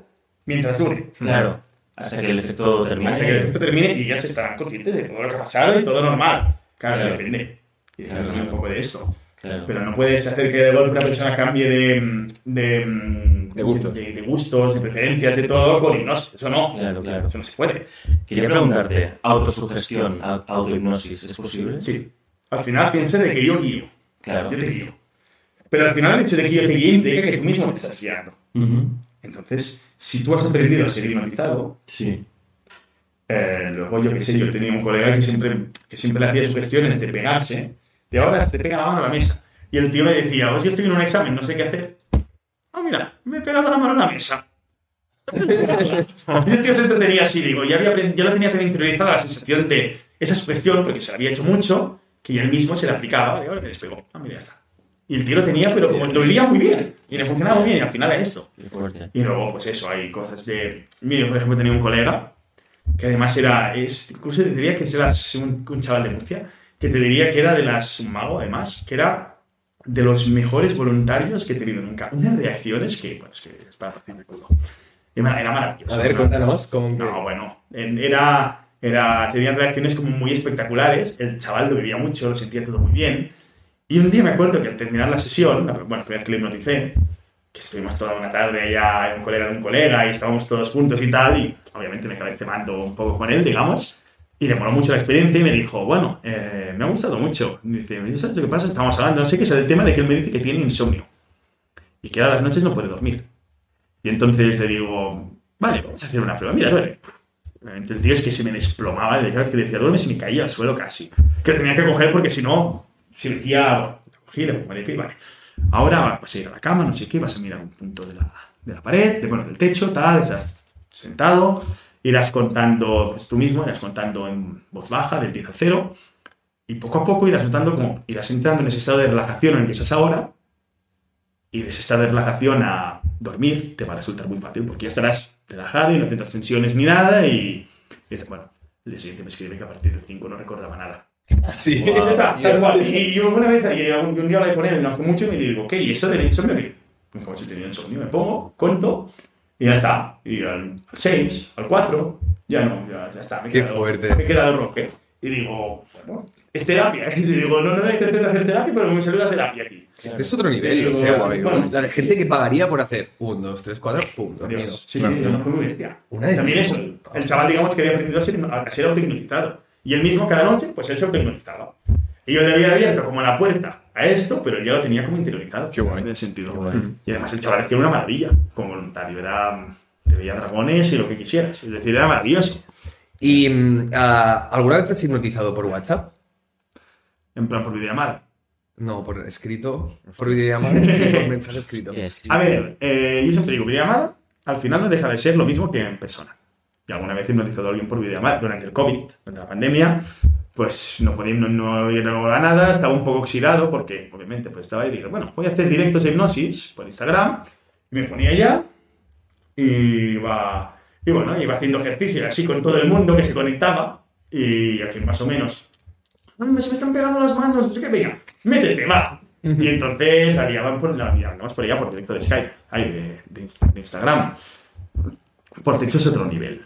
mientras dure. Claro, hasta que el efecto termine. Hasta que el efecto termine y ya se estarán conscientes de todo lo que ha pasado y todo normal. Claro, Claro. depende. Y también un poco de. Claro. Pero no puedes hacer que de golpe una persona cambie de, de, De gustos. de, de gustos, de preferencias, de todo con hipnosis. Eso no. Claro, claro. Eso no se puede. Quería preguntarte, autosugestión, au- autohipnosis, ¿es posible? Sí. Al final piensa de que yo guío. Claro. Yo te guío. Pero al final el hecho de que yo te guíe implica que tú mismo te estás guiando. Entonces, si tú has aprendido a ser hipnotizado, Sí. Eh, luego, yo qué sé, yo tenía un colega que siempre, que siempre le hacía sugestiones de pegarse, y ahora te pega la mano a la mesa. Y el tío me decía, pues yo estoy en un examen, no sé qué hacer. Ah, mira, me he pegado la mano a la mesa. y el tío se entretenía así, digo, ya, había ya lo tenía tan interiorizada la sensación de esa sugestión, porque se la había hecho mucho, que él mismo se la aplicaba, vale, ahora me despegó. Ah, mira, ya está. Y el tío lo tenía, pero como lo olía muy bien, y le funcionaba muy bien, y al final era esto. Y luego, pues eso, hay cosas de... Mire, por ejemplo, tenía un colega que además era, es, incluso te diría que era un, un chaval de Murcia, que te diría que era de las, un mago además, que era de los mejores voluntarios que he tenido nunca. Unas reacciones que, bueno, es que es para partir de culo. Era, maravilloso. A ver, ¿no? cuéntanos cómo... No, bueno, en- era, era, tenían reacciones como muy espectaculares. El chaval lo vivía mucho, lo sentía todo muy bien. Y un día me acuerdo que al terminar la sesión, la, bueno, la primera vez que le hipnoticé, que estuvimos toda una tarde allá en un colega de un colega y estábamos todos juntos y tal, y obviamente me acabé cebando un poco con él, digamos, y le moló mucho la experiencia y me dijo, bueno, eh, me ha gustado mucho. Y dice, ¿sabes lo que pasa? Estamos hablando, no sé qué, es el tema de que él me dice que tiene insomnio y que a las noches no puede dormir. Y entonces le digo, vale, vamos a hacer una prueba. Mira, duele. El tío es que se me desplomaba. y Cada vez que decía, duerme, se me caía al suelo casi. Que lo tenía que coger porque si no, se decía, lo cogí, le pongo de pie, vale. Ahora vas a ir a la cama, no sé qué, vas a mirar un punto de la, de la pared, de, bueno, del techo, tal, estás sentado, irás contando, pues tú mismo irás contando en voz baja, del 10 al 0, y poco a poco irás notando como irás entrando en ese estado de relajación en el que estás ahora, y de ese estado de relajación a dormir te va a resultar muy fácil porque ya estarás relajado y no tendrás tensiones ni nada y, y bueno, el día siguiente me escribe que a partir del 5 no recordaba nada. Sí. Ya está, tal cual. Y, y yo una vez, y un, un día hablé con él, no hace mucho, y me digo, ¿qué? ¿Y eso del insomnio? Pues como si tenía insomnio, me pongo, cuento, y ya está. Y al 6, al 4, ya no, ya, ya está. Me he Qué quedado- fuerte. Me he quedado roque. Y digo, bueno, es terapia. Y digo, no, no, intenté hacer terapia, pero me salió la terapia aquí. Este es otro nivel, Digo, o sea, sí, bueno, o sea, hay gente que pagaría por hacer un, dos, tres, cuatro, pum, dormido. Dios. Sí, sí, yo no fue muy bestia. Una de También eso, el, el chaval, digamos, que había aprendido a ser, a ser autohipnotizado. Y él mismo, cada noche, pues él se autohipnotizaba. Y yo le había abierto como la puerta a esto, pero él ya lo tenía como interiorizado. Qué guay. En ese sentido. Qué guay. Y además el chaval es que era una maravilla, como voluntario. Era, te veía dragones y lo que quisieras. Es decir, era maravilloso. ¿Y mm, ah, alguna vez has hipnotizado por WhatsApp? En plan, por videollamada. No, por escrito, por videollamada y por mensaje escrito. A ver, eh, yo siempre digo, videollamada al final no deja de ser lo mismo que en persona. Y alguna vez he hipnotizado a alguien por videollamada durante el COVID, durante la pandemia, pues no podía, no, no había nada, estaba un poco oxidado porque obviamente pues estaba ahí y dije, bueno, voy a hacer directos de hipnosis por Instagram, y me ponía ya y iba, y bueno, iba haciendo ejercicio así con todo el mundo que se conectaba y aquí más o menos, "Ay, me se me están pegando las manos, no sé qué, venga, métete, va. Y entonces harían por, la, haríamos por allá por directo de Skype, ay, de, de Insta- de Instagram. Por texto es otro nivel.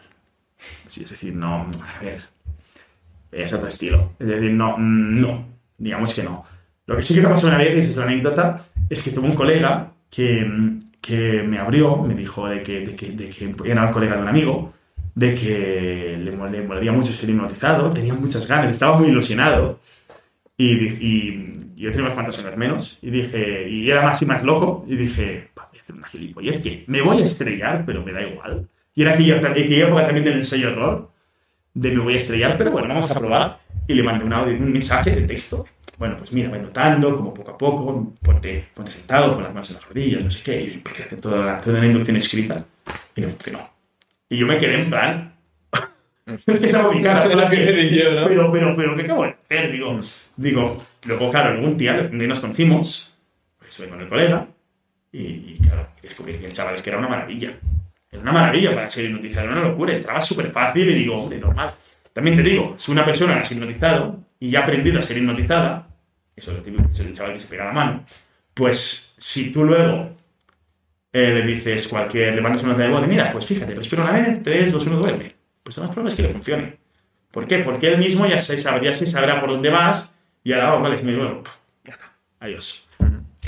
Sí, es decir, no, a ver, es otro estilo. Es decir, no, no, digamos que no. Lo que sí que me pasó una vez, y es una anécdota, es que tuve un colega que, que me abrió, me dijo de que, de que, de que era el colega de un amigo, de que le, le molaría mucho ser hipnotizado, tenía muchas ganas, estaba muy ilusionado. Y, di- y yo tenía unas cuantas horas menos, y dije, y era más y más loco, y dije, "Pa, voy a hacer una gilipollez, que me voy a estrellar, pero me da igual. Y era aquella, aquella época también del ensayo error, de me voy a estrellar, pero bueno, vamos a probar. Y le mandé un, audio, un mensaje de texto. Bueno, pues mira, voy notando, como poco a poco, ponte, ponte sentado, con las manos en las rodillas, no sé qué, y empecé a hacer toda, la, toda una inducción escrita, y no funcionó. Y yo me quedé en plan... es que esa mi cara, La yo, ¿no? pero, pero, pero, ¿qué acabo de hacer? Digo, digo, luego, claro, algún día nos conocimos, pues estuve con el colega, y, y, claro, descubrí que el chaval es que era una maravilla. Era una maravilla para ser hipnotizado, era una locura, entraba súper fácil y digo, hombre, normal. También te digo, si una persona la has hipnotizado y ya ha aprendido a ser hipnotizada, eso es el chaval que se pega la mano, pues si tú luego eh, le dices cualquier, le mandas una nota de voz de, mira, pues fíjate, respira una vez, 3, 2, 1, duerme. Pues lo más probable es que le funcione. ¿Por qué? Porque él mismo ya se sabrá, ya se sabrá por dónde vas y ahora, oh, vale, si me ya está, adiós.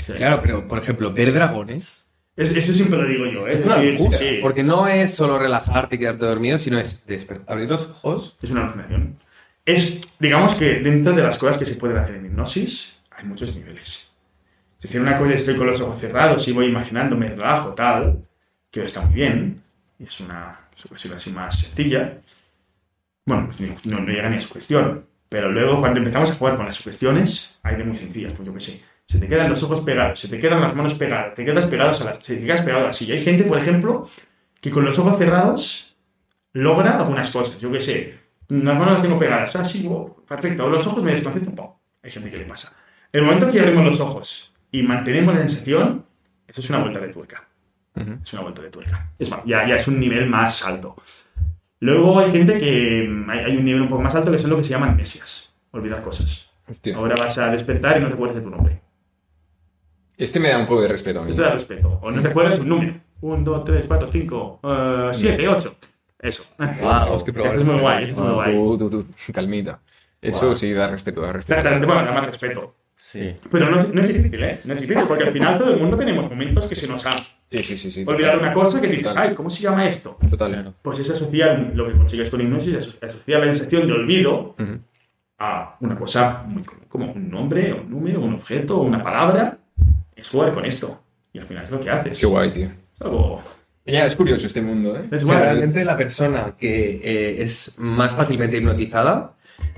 Claro, pero por ejemplo, ver dragones. Es- eso siempre lo digo yo, ¿eh? Es una Sí, locura, sí, sí. Porque no es solo relajarte y quedarte dormido, sino es despertar, abrir los ojos. Es una alucinación. Es, digamos que dentro de las cosas que se pueden hacer en hipnosis, hay muchos niveles. Es decir, una cosa es estoy con los ojos cerrados y voy imaginando, me relajo, tal, que está muy bien, y es una sugestión así más sencilla. Bueno, pues no, no llega ni a sugestión. Pero luego, cuando empezamos a jugar con las sugestiones, hay de muy sencillas, pues yo qué sé. Se te quedan los ojos pegados, se te quedan las manos pegadas, te quedas pegados a la, se te quedas pegado a la silla. Hay gente, por ejemplo, que con los ojos cerrados logra algunas cosas. Yo qué sé, las manos las tengo pegadas, así, perfecto. Los ojos me desconcentro un poco. Hay gente que le pasa. El momento que abrimos los ojos y mantenemos la sensación, eso es una vuelta de tuerca. Es una vuelta de tuerca. Es más, ya, ya es un nivel más alto. Luego hay gente que mm, hay, hay un nivel un poco más alto que son lo que se llaman amnesias, olvidar cosas. Hostia. Ahora vas a despertar y no te acuerdas de tu nombre. Este me da un poco de respeto a mí. Te da respeto. O no te acuerdas un número. 1, 2, 3, 4, 5, 7, 8. Eso. Wow. Es que es muy guay, es muy guay. Tú, tú, tú, calmita. Eso Wow. sí da respeto, da respeto. Claro, da más respeto. Sí. Pero no, es- no es difícil, ¿eh? No es difícil, porque al final todo el mundo tenemos momentos que se nos ha Sí, sí, sí. sí olvidado total. una cosa que dices, Total. ay, ¿cómo se llama esto? Total. Pues es asociar lo que consigues con hipnosis, es asociar la sensación de olvido Ujú. a una cosa muy común, como un nombre, un número, un objeto, una palabra. Es jugar con esto. Y al final es lo que haces. Qué guay, tío. Es algo... Ya, es curioso este mundo, ¿eh? Es O sea, realmente la persona que eh, es más fácilmente hipnotizada,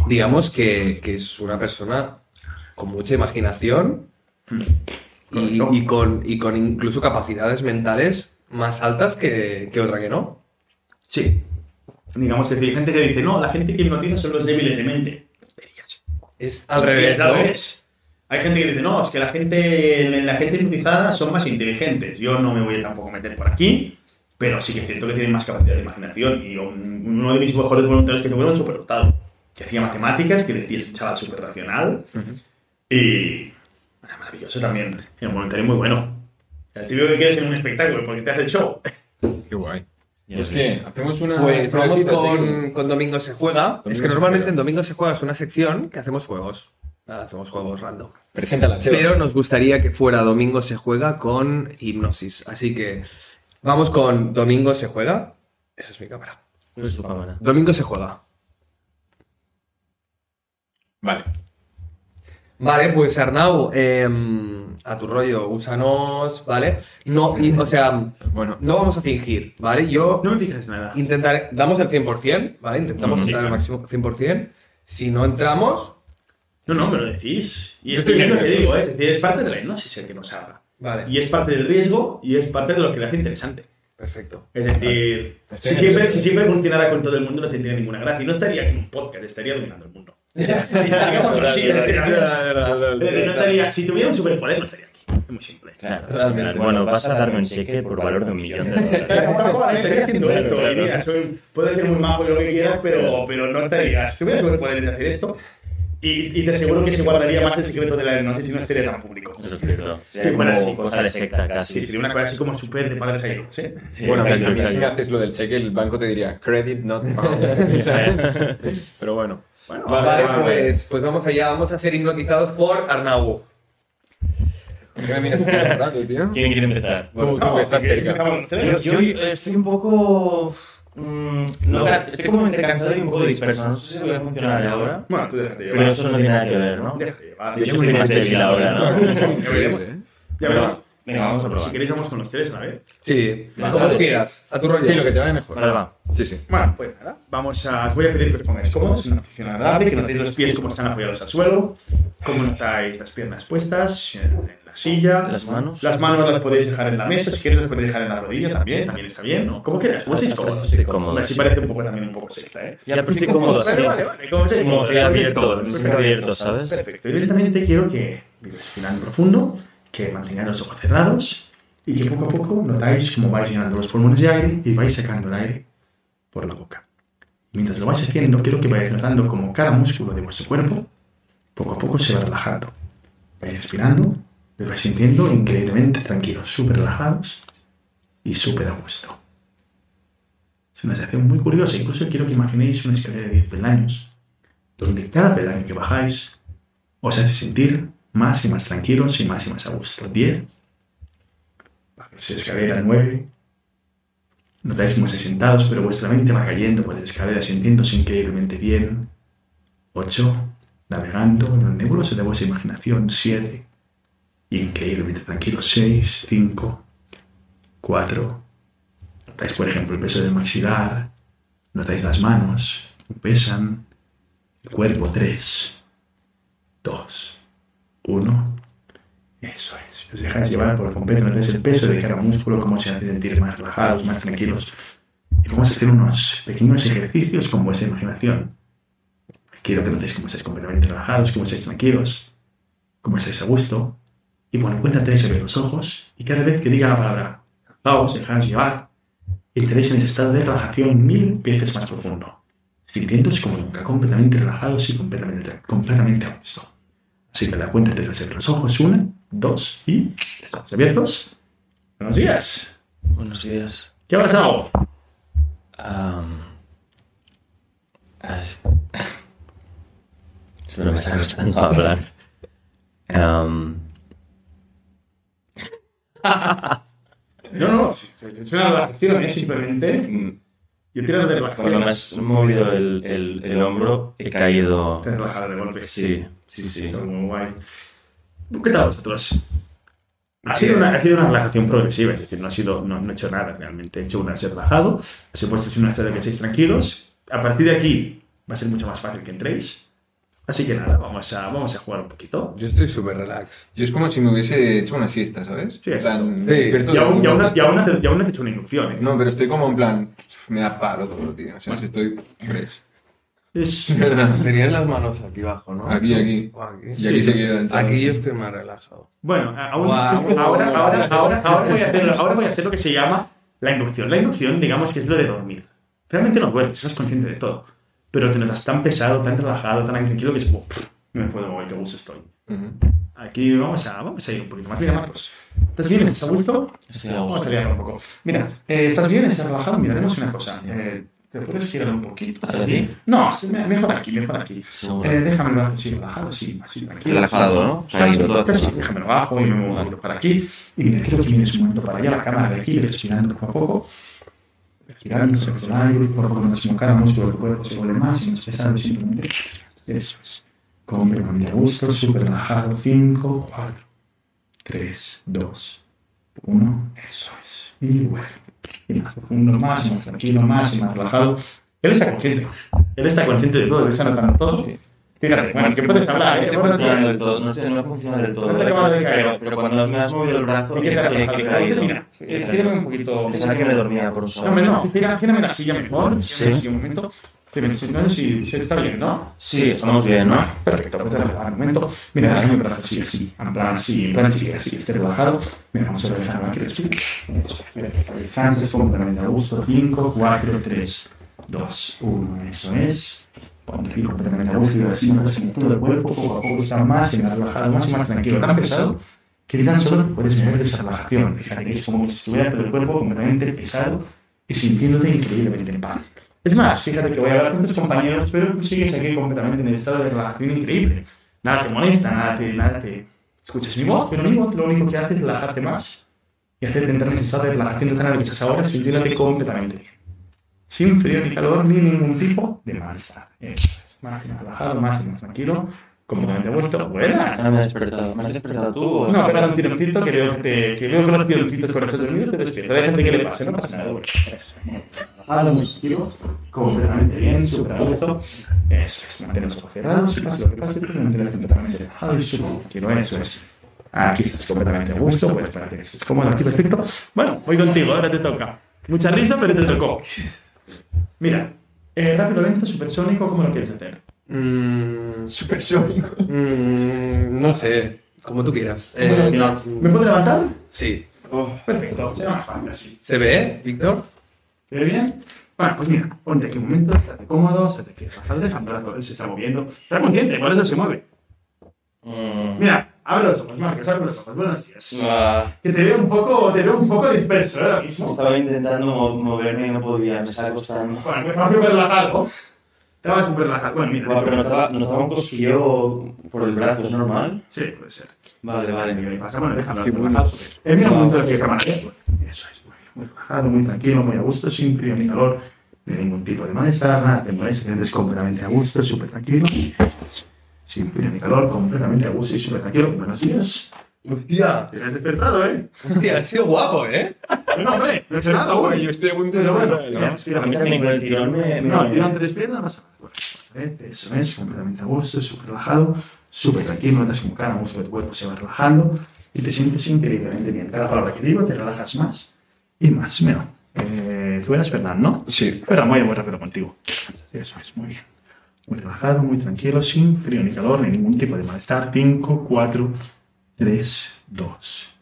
digamos que, que es una persona con mucha imaginación y, Correcto. y con, y con incluso capacidades mentales más altas que, que otra que no. Sí. Digamos que hay gente que dice, no, la gente que hipnotiza son los débiles de mente. Es al revés, Es al ¿no? revés. Hay gente que dice, no, es que la gente, la gente hipnotizada son más inteligentes. Yo no me voy a tampoco meter por aquí, pero sí que es cierto que tienen más capacidad de imaginación. Y un- uno de mis mejores voluntarios que tuve era un superdotado, que hacía matemáticas, que decía es un chaval súper racional. Y era maravilloso también. Era un voluntario muy bueno. El típico que quieres en un espectáculo porque te hace el show. Qué guay. Ya Pues que hacemos una. Pues vamos con, Domingo se juega. Domingo es que normalmente juega. en Domingo se juega es una sección que hacemos juegos. Nada, hacemos juegos random. Preséntala, Cheva. Pero nos gustaría que fuera Domingo se juega con hipnosis. Así que vamos con Domingo se juega. Esa es mi cámara. Esa es tu cámara. Domingo se juega. Vale. Vale, pues Arnau, em, a tu rollo, úsanos, ¿vale? No, y- o sea, Bueno, no vamos a fingir, ¿vale? Yo No me fijas nada. intentaré, damos el 100%, ¿vale? Intentamos sí, entrar el claro. máximo 100%. Si no entramos, No, no, me lo decís. Y esto estoy es lo que digo, ¿eh? es decir, es parte de la hipnosis el que nos haga. vale, Y es parte del riesgo y es parte de lo que le hace interesante. perfecto. Es decir, si siempre, nervioso. si siempre funcionara con todo el mundo no tendría ninguna gracia. Y no estaría aquí en un podcast, estaría dominando el mundo. Si tuviera un superpoder no estaría aquí. Es muy simple. Claro. Realmente. Bueno, vas a darme un cheque por valor de un millón de dólares. Estaría haciendo esto. Y mira, soy, puedes ser muy majo y lo que quieras, pero, pero no estarías. Si tuvieras superpoderes de hacer esto, y, y te aseguro que se guardaría más el secreto de la hipnosis y no estaría tan público. Eso es cierto. Sería bueno, como sí. cosa de secta casi. Sí, sería una cosa así como súper de padres ahí. ¿sí? Sí, bueno, a exacto, mí si haces lo del cheque, el banco te diría credit not found. ¿Sabes? Pero bueno. Bueno, Vale, vale, pues, pues vamos allá, vamos a ser hipnotizados por Arnau. ¿Por qué me miras con el rato, tío? ¿Quién quiere empezar? Tú, tú, que estás si Yo, yo estoy un poco. Mm, no, estoy como entre cansado y un poco disperso. No sé si voy a funcionar ahora. Bueno, tú déjate llevar. Pero eso no tiene nada que ver, ¿no? Déjate llevar. Yo estoy más débil ahora, ¿no? Ya veremos. Ya veremos. Venga, vamos a Si probar. queréis, vamos con los tres a la vez. Sí, Vale, como vale. tú quieras, a tu rollo. Sí, lo que te vaya mejor. Vale, va. Sí, sí. Bueno, pues nada, vamos a, os voy a pedir que os pongáis cómodos, una posición agradable, que notéis los pies como están apoyados al suelo, cómo notáis las piernas puestas en, en la silla. Las manos. Las manos las podéis dejar en la mesa, si queréis las podéis dejar en la rodilla también, también está bien, ¿no? Como queráis, como estéis cómodos. Estoy cómodo. Así sí. parece un poco también un poco secta, ¿eh? Ya, pero estoy cómodo así. Vale, como cómodos, estoy abierto, estoy abierto, ¿sabes? Perfecto. Y directamente quiero que respirando profundo, que mantengáis los ojos cerrados y que poco a poco notáis cómo vais llenando los pulmones de aire y vais sacando el aire por la boca. Mientras lo vais haciendo, quiero que vayáis notando como cada músculo de vuestro cuerpo poco a poco se va relajando. Vais respirando, lo vais sintiendo increíblemente tranquilos, súper relajados y súper a gusto. Es una sensación muy curiosa. Incluso quiero que imaginéis una escalera de 10 peldaños, donde cada peldaño que bajáis os hace sentir más y más tranquilos y más y más a gusto. 10. Bajáis escalera 9. Notáis cómo estáis sentados, pero vuestra mente va cayendo por las escaleras sintiéndose increíblemente bien. 8. Navegando en el nebuloso de vuestra imaginación. 7. Increíblemente tranquilos. 6. 5. 4. Notáis, por ejemplo, el peso del maxilar. Notáis las manos. Pesan. El cuerpo. 3. 2. 1. Eso es. Os dejáis llevar por completo. Notáis el peso de cada músculo. Cómo se hace sentir más relajados, más tranquilos. Y vamos a hacer unos pequeños ejercicios con vuestra imaginación. Quiero que notéis cómo estáis completamente relajados, cómo estáis tranquilos, cómo estáis a gusto. Y cuando cuenta tres, ven los ojos. Y cada vez que diga la palabra relajaos, dejaos llevar. entraréis en ese estado de relajación mil veces más profundo, sintiéndose como nunca, completamente relajados y completamente, completamente a gusto. Así que la cuenta de tres los ojos, una, dos y ojos abiertos. Buenos días. Buenos días. ¿Qué ha pasado? Am, as- Pero me está costando hablar. Am, No, no, es una relajación, es simplemente. Yo tiro de cuando me has movido el, el, el hombro, he caído. Te has relajado de golpe. Sí, sí, sí. Está muy guay. ¿Qué tal vosotros? Ha sido, una, ha sido una relajación progresiva, es decir, no, ha sido, no, no he hecho nada realmente. He hecho una, se relajado, os he puesto una de que estéis tranquilos. A partir de aquí va a ser mucho más fácil que entréis. Así que nada, vamos a, vamos a jugar un poquito. Yo estoy súper relax. Yo es como si me hubiese hecho una siesta, ¿sabes? Sí, exacto. me Sí. despierto Y aún, y aún, uno. y aún, y aún no te he hecho una inducción, ¿eh? No, pero estoy como en plan, me da palo todo, tío. O sea, si estoy fresh. Es, verdad. Tenías las manos aquí abajo, ¿no? Aquí, aquí. O aquí. Y aquí se queda hinchado. Aquí yo estoy más relajado. Bueno, aún- ahora, ahora, ahora, ahora, voy a hacer, ahora voy a hacer lo que se llama la inducción. La inducción, digamos que es lo de dormir. Realmente no duermes, estás consciente de todo. Pero te notas tan pesado, tan relajado, tan tranquilo que es como, "Pff, no me puedo mover, qué gusto estoy. Ujú. Aquí vamos a, vamos a ir un poquito más. Mira, Marcos, ¿estás bien? ¿Estás a gusto? A Vamos a liar un poco. Mira, eh, ¿estás bien? ¿Estás relajado? Mira, haremos una cosa. Eh, ¿Te puedes girar un poquito? ¿Hacia ti? No, me- mejor aquí, mejor aquí. Eh, déjame así relajado, así, así, tranquilo. Relajado, ¿no? Pero sí, déjamelo abajo y me muevo un poquito para aquí. Y mira, quiero que vienes un momento para allá, la cámara de aquí, respirando poco a poco. Respirando, se el aire, poco más cada músculo del cuerpo se vuelve más y más pesado simplemente. Eso es. Completamente a gusto, súper relajado. 5, 4, 3, 2, 1. Eso es. Y bueno. Y más profundo, más, más tranquilo, más más relajado. Él está consciente. Él está consciente de todo, él está notando todo. Fíjate, bueno, es que puedes hablar, ¿eh? No Buenos funciona días. del todo, no, estoy- no funciona del todo. No de caer. Pero, pero cuando me has movido el brazo, he caído. Mira, gírame un poquito. Pensaba que me dormía por un No, solo. no, gira- gírame la silla mejor. Sí. Un momento. No si se está bien, ¿no? Sí, estamos bien, ¿no? Perfecto, pues un momento. Mira, dame el brazo así, así. En plan así, en plan así, así, esté relajado. Mira, vamos a relajar aquí el espíritu. Mira, descanses completamente a gusto. 5, 4, 3, 2, 1. Eso es. Ponte aquí completamente a gusto y así notas en todo el cuerpo. Poco a poco está más y más relajado, más y más tranquilo. Tan pesado que tan solo puedes mover esa relajación. Fíjate que es como si estuviera todo el cuerpo completamente pesado y sintiéndote increíblemente en paz. Es más, fíjate que voy a hablar con tus compañeros, pero tú sigues aquí completamente en el estado de relajación increíble. Nada te molesta, nada te, nada te... Escuchas mi voz, pero mi voz lo único que hace es relajarte más y hacerte entrar en ese estado de relajación tan al que estás ahora, sintiéndote completamente bien. Sin frío ni calor ni ningún tipo de malestar. Eso es. Más y más relajado, más tranquilo, completamente vuestro. Buenas. Me has despertado. ¿Me has despertado tú? o- No, pega un tironcito que veo que, te, que veo que los tironcitos con estás dormido te despierta. Hay gente que le pase, no pasa nada. Bueno, eso. Relajado, muy tranquilo, completamente bien, súper a gusto. Eso es, mantén los ojos cerrados y pase lo que pase, tú mantienes completamente relajado y súper tranquilo. Eso es. Aquí estás completamente a gusto, puedes pararte que estés cómodo aquí, perfecto. Bueno, voy contigo, ahora te toca. Mucha risa, pero te tocó. Mira, eh, rápido, lento, supersónico, ¿cómo lo quieres hacer? Mm, Supersónico. mm, no sé, como tú quieras. ¿Me puedo- Eh, no, ¿Me puedo levantar? Sí. Perfecto, será más fácil así. ¿Se ve, Víctor? ¿Se ve bien? Bueno, pues mira, ponte aquí un momento, estate cómodo, se te queda relajado, deja el brazo, él se está moviendo. Está consciente, por eso se mueve. Mm, Mira, abre los ojos, Marcos, abre los ojos, buenos días. ah, Que te veo un poco, te veo un poco disperso, ¿eh? Ahora mismo. Estaba intentando mo- moverme y no podía, me estaba costando. Bueno, que estaba súper relajado. Estaba súper relajado. Bueno, mira, Bueno, pero notaba, notaba un cosquilleo por el brazo, ¿es normal? Sí, puede ser. Vale, Vale, vale. ¿qué pasa? Bueno, déjalo relajado. Eh, mira un momento de cámara. eh. Eso es, muy, muy relajado, muy tranquilo, muy a gusto, sin frío ni calor, de ningún tipo de malestar, nada te molesta, te sientes completamente a gusto, súper tranquilo. Sin frío ni calor, completamente a gusto y súper tranquilo. Buenos días. Hostia. Te has despertado, ¿eh? Hostia, ha sido guapo, ¿eh? No, hombre, no he hecho nada, güey. Yo estoy a punto de Pero bueno, A mí también con el tirón me... No, el tirón te despierta, no pasa nada. Eso es, completamente a gusto, súper relajado, súper tranquilo, notas como cada músculo de tu cuerpo se va relajando y te sientes increíblemente bien. Cada palabra que digo te relajas más y más. Mira, eh, tú eras Fernán, ¿no? Sí. Fernan, voy muy rápido contigo. Eso es, muy bien. Muy relajado, muy tranquilo, sin frío ni calor, ni ningún tipo de malestar. 5, 4, 3, 2,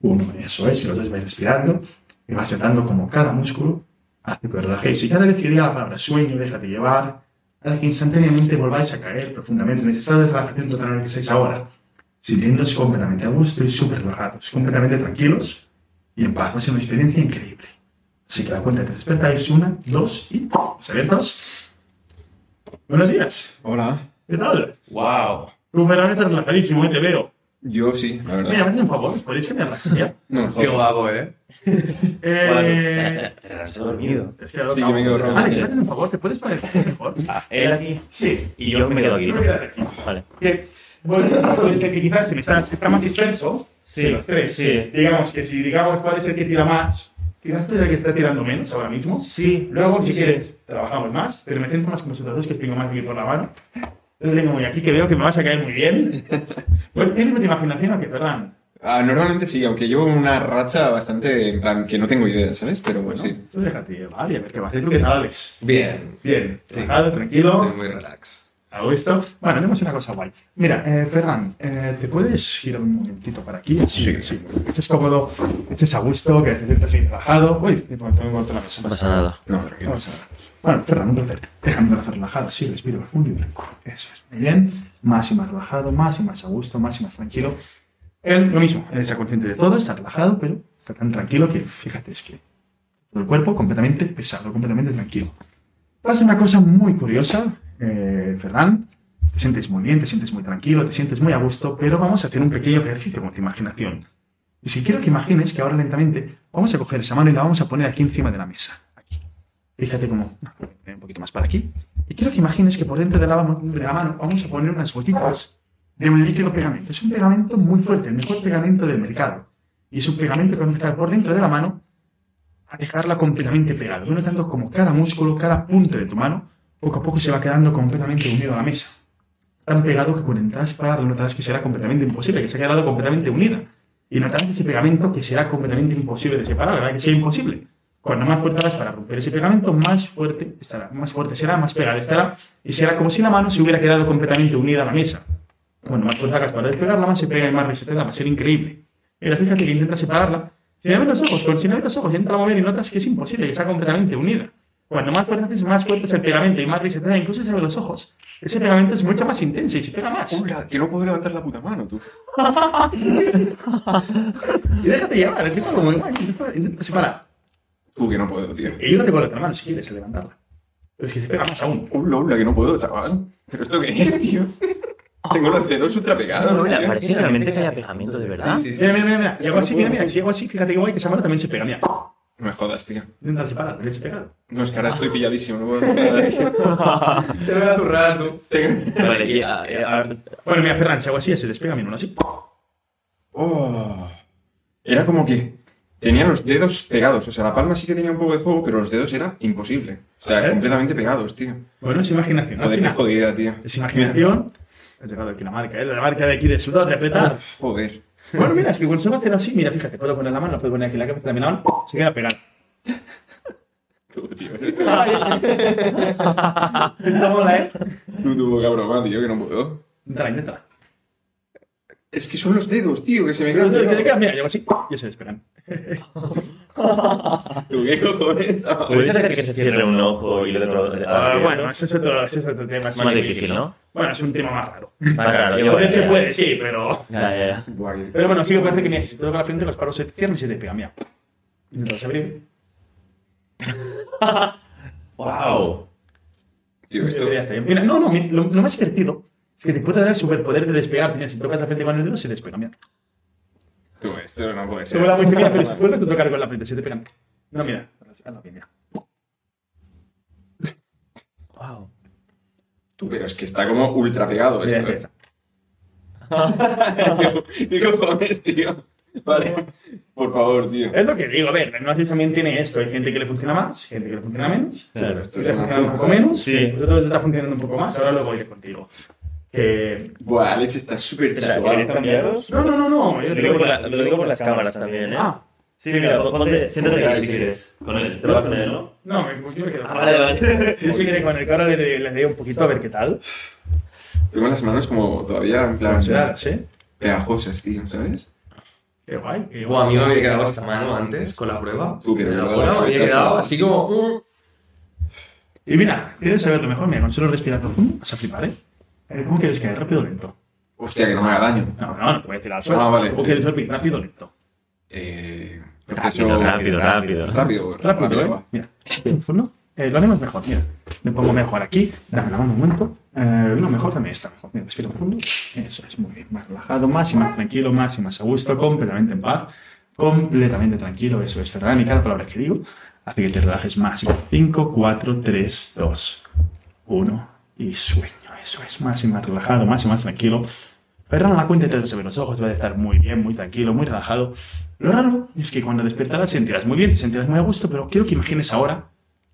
1. Eso es, y los dos vais respirando y vas notando como cada músculo hace que os relajéis. Y cada vez que diga la palabra sueño, déjate llevar, hace que instantáneamente volváis a caer profundamente en ese estado de relajación total en el que estáis ahora, sintiéndose completamente a gusto y súper relajados, completamente tranquilos y en paz. Va a ser una experiencia increíble. Así que la cuenta te despertáis, una, dos y ojos abiertos. Buenos días. Hola. ¿Qué tal? ¡Wow! Tú, Ferran, estás relajadísimo, ¿eh? te veo. Yo sí, la verdad. Mira, hazme un favor, ¿os podéis cambiar la silla? No, Qué guapo, ¿eh? Eh... Ferran se ha dormido. Es que ahora Sí, yo me quedo Vale, hacer un favor, ¿te puedes poner mejor? Ah, ¿Él aquí? Sí. Y yo me quedo aquí. Yo me quedo aquí. Vale. Que, bueno, puede ser que quizás si me está, está más disperso, Sí, los tres. sí. Digamos que si digamos cuál es el que tira más, quizás tú eres el que está tirando menos ahora mismo. Sí. Luego, si quieres, trabajamos más, pero me centro más con vosotros que os tengo más aquí por la mano. Entonces tengo muy aquí, que veo que me vas a caer muy bien. Pues, ¿Tienes mucha imaginación o qué, Ferran? Ah, normalmente sí, aunque llevo una racha bastante, en plan, que no tengo idea, ¿sabes? Pero Bueno, sí. tú déjate llevar y a ver qué va a hacer. ¿Tú qué tal, Alex? Bien. Bien, Sí. relajado, Estoy tranquilo, muy relax. A gusto. Bueno, haremos una cosa guay. Mira, eh, Ferran, eh, ¿te puedes girar un momentito para aquí? Sí, sí. Que estés cómodo, estés a gusto, que te sientas bien relajado. Uy, me me la mesa. No pasa nada. No, No pasa nada. Bueno, Ferran, un placer. Déjame el brazo relajado, sí, respiro profundo y blanco. Eso es. Muy bien. Más y más relajado, más y más a gusto, más y más tranquilo. Él, lo mismo, él está consciente de todo, está relajado, pero está tan tranquilo que, fíjate, es que todo el cuerpo completamente pesado, completamente tranquilo. Pasa una cosa muy curiosa, eh, Ferran. Te sientes muy bien, te sientes muy tranquilo, te sientes muy a gusto, pero vamos a hacer un pequeño ejercicio con tu imaginación. Y si quiero que imagines que ahora lentamente vamos a coger esa mano y la vamos a poner aquí encima de la mesa. Aquí. Fíjate cómo. un poquito más para aquí. Y quiero que imagines que por dentro de la, de la mano vamos a poner unas gotitas de un líquido pegamento. Es un pegamento muy fuerte, el mejor pegamento del mercado. Y es un pegamento que va a empezar por dentro de la mano a dejarla completamente pegada. Notando como cada músculo, cada punto de tu mano, poco a poco se va quedando completamente unido a la mesa. Tan pegado que cuando entras a separarlo notarás que será completamente imposible, que se ha quedado completamente unida. Y notarás ese pegamento que será completamente imposible de separar, ¿verdad? Que sea imposible. Cuando más fuerte hagas para romper ese pegamento, más fuerte estará, más fuerte será, más pegada estará, y será como si la mano se hubiera quedado completamente unida a la mesa. Cuando más fuerza hagas para despegarla, más se pega y más resetea, va a ser increíble. Mira, fíjate que intenta separarla. Si ves los ojos, con si ves los ojos, entra a mover y notas que es imposible, que está completamente unida. Cuando más fuerte haces, más fuerte es el pegamento y más resetea, incluso se ve los ojos. Ese pegamento es mucho más intenso y se pega más. Hola, que no puedo levantar la puta mano, tú. Y déjate llevar, es que es algo muy guay. Intenta- separar. Tú, que no puedo, tío. Y ayúdate con la otra mano si quieres levantarla. Pero es que se pega más aún. Hola, hola, que no puedo, chaval. ¿Pero esto qué es, tío? Tengo los dedos ultra pegados, No, mira, tío. parece realmente que haya pegamento, de verdad. Sí, sí, sí. Mira, mira, mira, mira. Si hago así, mira, mira. Si hago así, fíjate que guay que esa mano también se pega. Mira. No me jodas, tío. Intenta separar, también se pega. No, es que ahora estoy pilladísimo, no puedo nada. Te voy a zurrar, tú. Vale, y, ahora- Bueno, mira, Ferran, si hago así, se despega mi mano así. Oh. Era como que tenía los dedos pegados. O sea, la palma sí que tenía un poco de juego, pero los dedos era imposible. O sea, completamente pegados, tío. Bueno, es imaginación. Joder, qué jodida, tío. es imaginación. Ha llegado aquí la marca, ¿eh? La marca de aquí de sudor, de apretar. Joder. Bueno, mira, es que cuando solo hacer así, mira, fíjate, puedo poner la mano, puedo poner aquí la cabeza de mi mano, se queda pegada. Tú. Esto mola, ¿eh? Tú, boca broma, tío, que no puedo. Inténtala, inténtala. Es que son los dedos, tío, que se me quedan. Mira, llego así y se despegan. Tú, qué cojones, chaval. ¿Puede ser que se cierre un ojo y el otro. Ah, ah, bueno, ese es otro, ese es otro tema. es más difícil, ¿no? Bueno, es un tema más raro. Más raro, se ya. puede, sí, pero... Ya, ya, ya. Buah, que- Pero bueno, sí que parece que mira, si te toca la frente, los paros se cierran y se te pegan, mira. Intentas abrir. ¡Wow! Tío, esto... Mira, no, no, lo, lo más divertido es que te puede dar el superpoder de despegarte. Mira, si tocas la frente con el dedo, se despega, mira. Tú, esto no puede Se ser. vuela muy pequeña, pero si vuelves a tocar con la frente, se te pegan. No, mira. Hazlo bien, mira. ¡Wow! Tú, pero es que está como ultra pegado Mira, esto. mira, ¿Qué ¿Qué cojones, tío? Vale. Por favor, tío. Es lo que digo, a ver, el Gnosis también tiene esto. Hay gente que le funciona más, gente que le funciona menos. Claro, esto una funciona un poco menos. Sí. Vosotros está funcionando un poco más. Ahora luego iré contigo. Que... Buah, Alex está súper Espera, suave. ¿queréis cambiaros? No, no, no, no. yo Lo digo, por la- lo digo por las cámaras también, ¿eh? Ah, Sí, mira, ponte, siéntate aquí si quieres. Con él. ¿Te lo vas con él, no? no, me, pues yo me quedo. Ah, vale, vale. Yo sí que con el que ahora le, le doy un poquito a ver qué tal. Tengo las manos como todavía en plan ¿eh? pegajosas, tío, ¿sabes? Qué guay. qué Buah, a guay. mí me había quedado esta mano antes con la prueba. Tú, que Pero verdad, bueno, me había la quedado así. como... uh, Y mira, ¿quieres saber lo mejor? Mira, con solo respirar profundo, vas a flipar, ¿eh? Eh, ¿Cómo quieres caer? ¿Rápido o lento? Hostia, que no me haga daño. No, no, no te voy a tirar al suelo. Ah, vale. ¿Cómo quieres dormir? ¿Rápido o lento? Eh, Rápido, rápido, rápido. Rápido, Rápido, ¿eh? va. Mira, profundo. Eh, lo haremos mejor, mira. Me pongo mejor aquí. Dame la mano un momento. Eh, no, mejor también está mejor. Mira, respira profundo. Eso es, muy bien. Más relajado, más y más tranquilo, más y más a gusto, completamente en paz. Completamente tranquilo, eso es, Ferran. Y cada palabra que digo hace que te relajes más. 5, 4, 3, 2, 1 y sueño. Eso es, más y más relajado, más y más tranquilo. Ferran la cuenta de se ve los ojos, va a estar muy bien, muy tranquilo, muy relajado. Lo raro es que cuando despertarás sentirás muy bien, te sentirás muy a gusto, pero quiero que imagines ahora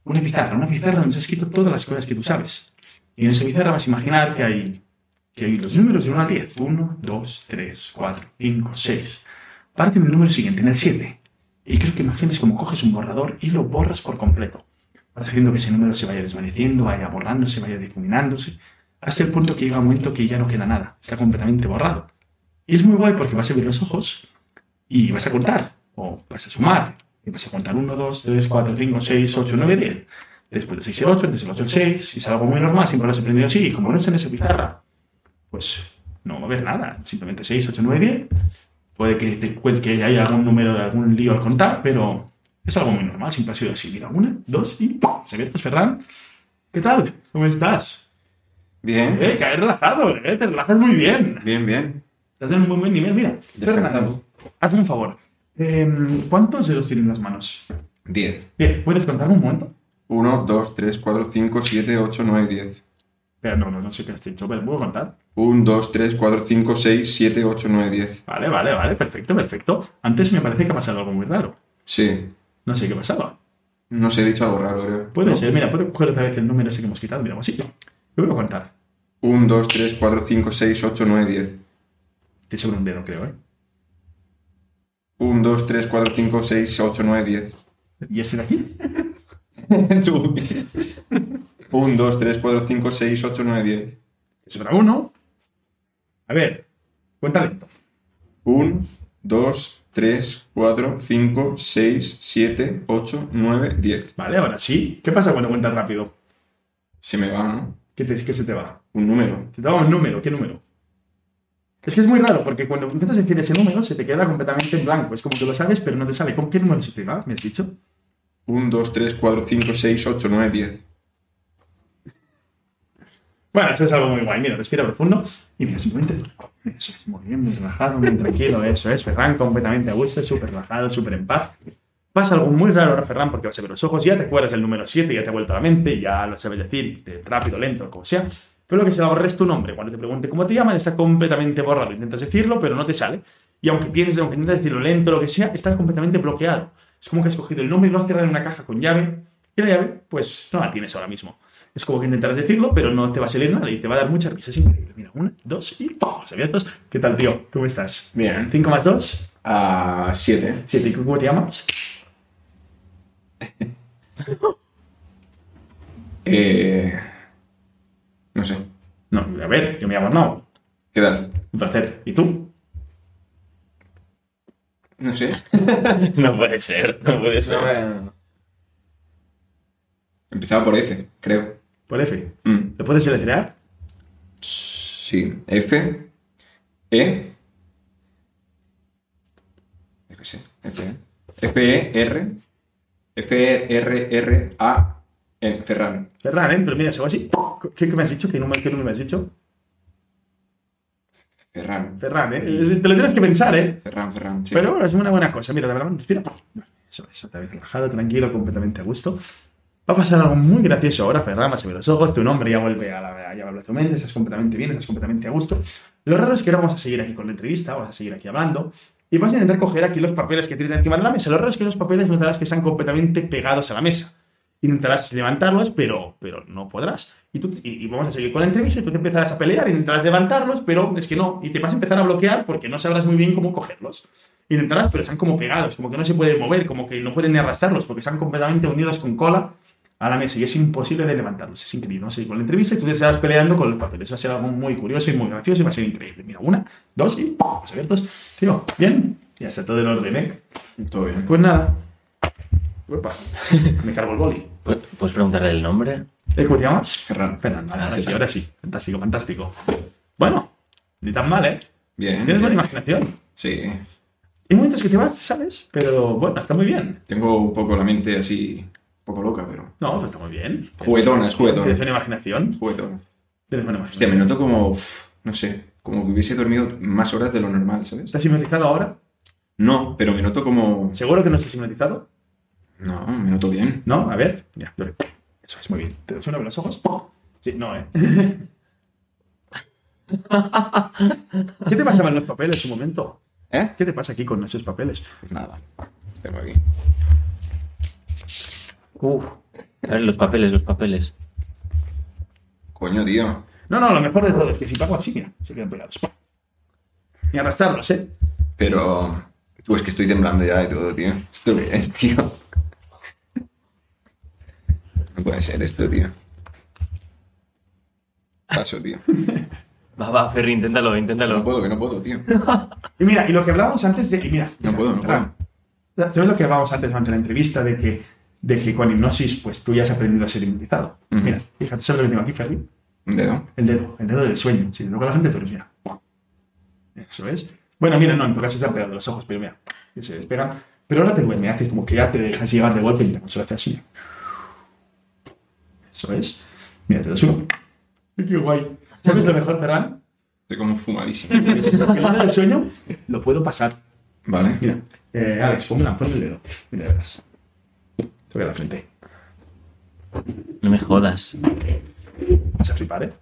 una pizarra, una pizarra donde se ha escrito todas las cosas que tú sabes. Y en esa pizarra vas a imaginar que hay, que hay los números de 1 al 10. 1, 2, 3, 4, 5, 6. Parte en el número siguiente, en el 7. Y quiero que imagines como coges un borrador y lo borras por completo. Vas haciendo que ese número se vaya desvaneciendo, vaya borrándose, vaya difuminándose, hasta el punto que llega un momento que ya no queda nada, está completamente borrado. Y es muy guay porque vas a abrir los ojos y vas a contar, o vas a sumar, y vas a contar 1, 2, 3, 4, 5, 6, 8, 9, 10. Después del 6 el 8, antes del 8 el 6, y es algo muy normal, siempre lo has aprendido así, y como no en esa pizarra, pues no va a haber nada, simplemente 6, 8, 9, 10. Puede que, te, que haya algún número de algún lío al contar, pero es algo muy normal, siempre ha sido así. Mira, una, dos y ¡pum! ¿Se abiertos, Ferran? ¿Qué tal? ¿Cómo estás? Bien, Eh, caer relajado, eh, te relajas muy bien. bien, bien. Estás en un muy buen nivel. Mira, Ferran, Descansando. hazme un favor. Em, ¿Cuántos dedos tienen las manos? 10. Diez. ¿Puedes contarme un momento? 1, 2, 3, 4, 5, 7, 8, 9, 10. Pero no, no, no sé qué has dicho, pero ¿puedo contar? 1, 2, 3, 4, 5, 6, 7, 8, 9, 10. Vale, vale, vale, perfecto, perfecto. Antes me parece que ha pasado algo muy raro. Sí. No sé qué pasaba. No sé, he dicho algo raro, creo. Puede ser, mira, puedo coger otra vez el número ese que hemos quitado, mira, así. Yo voy a contar. 1, 2, 3, 4, 5, 6, 8, 9, 10. Te sobra un dedo, creo, ¿eh? 1, 2, 3, 4, 5, 6, 8, 9, 10. ¿Y ese de aquí? 1, 2, 3, 4, 5, 6, 8, 9, 10. Te sobra uno. A ver, cuenta lento. 1, 2, 3, 4, 5, 6, 7, 8, 9, 10. Vale, ahora sí. ¿Qué pasa cuando cuentas rápido? Se me va, ¿no? ¿Qué, te, qué se te va? Un número. Se te va un número, ¿qué número? Es que es muy raro, porque cuando intentas decir ese número se te queda completamente en blanco. Es como que lo sabes, pero no te sale. ¿Con qué número se te va? ¿Me has dicho? 1, 2, 3, 4, 5, 6, 8, 9, 10. Bueno, eso es algo muy guay. Mira, respira profundo y mira, simplemente. Eso es, muy bien, muy relajado, muy tranquilo. Eso es, Ferran, completamente a gusto, súper relajado, súper en paz. Pasa algo muy raro ahora, Ferran, porque vas a ver los ojos, ya te acuerdas del número 7, ya te ha vuelto a la mente, ya lo sabes decir, de rápido, lento, como sea. Pero lo que se va a borrar es tu nombre. Cuando te pregunte cómo te llamas, está completamente borrado. Intentas decirlo, pero no te sale. Y aunque pienses, aunque intentas decirlo lento, lo que sea, está completamente bloqueado. Es como que has cogido el nombre y lo has cerrado en una caja con llave, y la llave, pues no la tienes ahora mismo. Es como que intentarás decirlo, pero no te va a salir nada y te va a dar mucha risa. Es increíble. Mira, una, dos y ¡pum! abiertos. ¿Qué tal, tío? ¿Cómo estás? Bien. ¿5 más 2? A 7. ¿Siete? ¿Cómo te llamas? Eh, no sé. No, a ver, yo me llamo Arnau. ¿Qué tal? Un placer. ¿Y tú? No sé. No puede ser, no puede ser. Empezaba por F, creo. Por F. Mm. ¿Lo puedes deletrear? Sí. F. E. Yo qué sé. F. E. F. E. R. F. E. R. R. A. Ferran. Ferran, ¿eh? Pero mira, se va así. ¿Qué, qué me has dicho? ¿Qué número, ¿Qué número me has dicho? Ferran. Ferran, ¿eh? Te lo tienes que pensar, ¿eh? Ferran, Ferran. Sí. Pero bueno, es una buena cosa. Mira, verdad, respira. Eso, eso, bien relajado, tranquilo, completamente a gusto. Va a pasar algo muy gracioso ahora, Ferran, vas a ver los ojos, tu nombre ya vuelve a la ya habla tu mente, estás completamente bien, estás completamente a gusto. Lo raro es que ahora vamos a seguir aquí con la entrevista, vamos a seguir aquí hablando, y vas a intentar coger aquí los papeles que tienes encima de la mesa. Lo raro es que esos papeles notarás que están completamente pegados a la mesa. Intentarás levantarlos, pero, pero no podrás. Y, tú, y, y vamos a seguir con la entrevista y tú te empezarás a pelear, intentarás levantarlos, pero es que no. Y te vas a empezar a bloquear porque no sabrás muy bien cómo cogerlos. Intentarás, pero están como pegados, como que no se pueden mover, como que no pueden ni arrastrarlos porque están completamente unidos con cola a la mesa y es imposible de levantarlos. Es increíble. Vamos a seguir con la entrevista y tú te estarás peleando con los papeles. Va a ser algo muy curioso y muy gracioso y va a ser increíble. Mira, una, dos y ¡pum! Abiertos. Tío, ¿bien? Ya está todo en orden, ¿eh? Todo bien. Pues nada. Uepa. Me cargo el boli. Pu- ¿Puedes preguntarle el nombre? ¿Eh, ¿Cómo te llamas? Ferran. Ferran, vale, Ah, ahora sí, ahora sí. Fantástico, fantástico. Bueno, ni tan mal, ¿eh? Bien. Tienes buena imaginación. Sí. Hay momentos que te vas, ¿sabes? Pero bueno, está muy bien. Tengo un poco la mente así, un poco loca, pero No, pues está muy bien. Juguetona, es juguetona. Tienes buena imaginación. juguetón. Tienes buena Hostia, imaginación. me noto como, uf, no sé, como que hubiese dormido más horas de lo normal, ¿sabes? ¿Estás hipnotizado ahora? No, pero me noto como... ¿Seguro que no estás hipnotizado? No, me noto bien. ¿No? A ver. Ya. Eso es muy bien. ¿Te suena los ojos? Sí, no, ¿eh? ¿Qué te pasaba en los papeles un momento? ¿Eh? ¿Qué te pasa aquí con esos papeles? Pues nada, tengo aquí. Uf. A ver, los papeles, los papeles. Coño, tío. No, no, lo mejor de todo es que si pago así, mira, se quedan pegados. Y arrastrarlos, ¿eh? Pero... Tú, es que estoy temblando ya y todo, tío. ¿Esto qué es, tío? No puede ser esto, tío. Paso, tío. Va, va, Ferry, inténtalo, No inténtalo. puedo, que no puedo, tío. Y mira, y lo que hablábamos antes de. Y mira, No puedo, no Fran, ¿Sabes lo que hablábamos antes durante la entrevista de que, de que con hipnosis, pues tú ya has aprendido a ser hipnotizado? Ujú. Mira, fíjate, ¿sabes lo que tengo aquí, Ferry? Un dedo. El dedo, el dedo del sueño. Si te toca la frente, tú mira. Eso es. Bueno, mira, no, en tu caso están pegados los ojos, pero mira, que se despegan. Pero ahora te duerme, haces como que ya te dejas llegar de golpe y la consola hace así. Eso es. Mira, te uno. Ay, Qué guay. ¿Sabes lo mejor, Ferran? Estoy como fumadísimo. Que el dedo del sueño lo puedo pasar. Vale. Mira, eh, Alex, ponme ponme el dedo. Mira, verás. Toca la frente. No me jodas. Vas a flipar, ¿eh?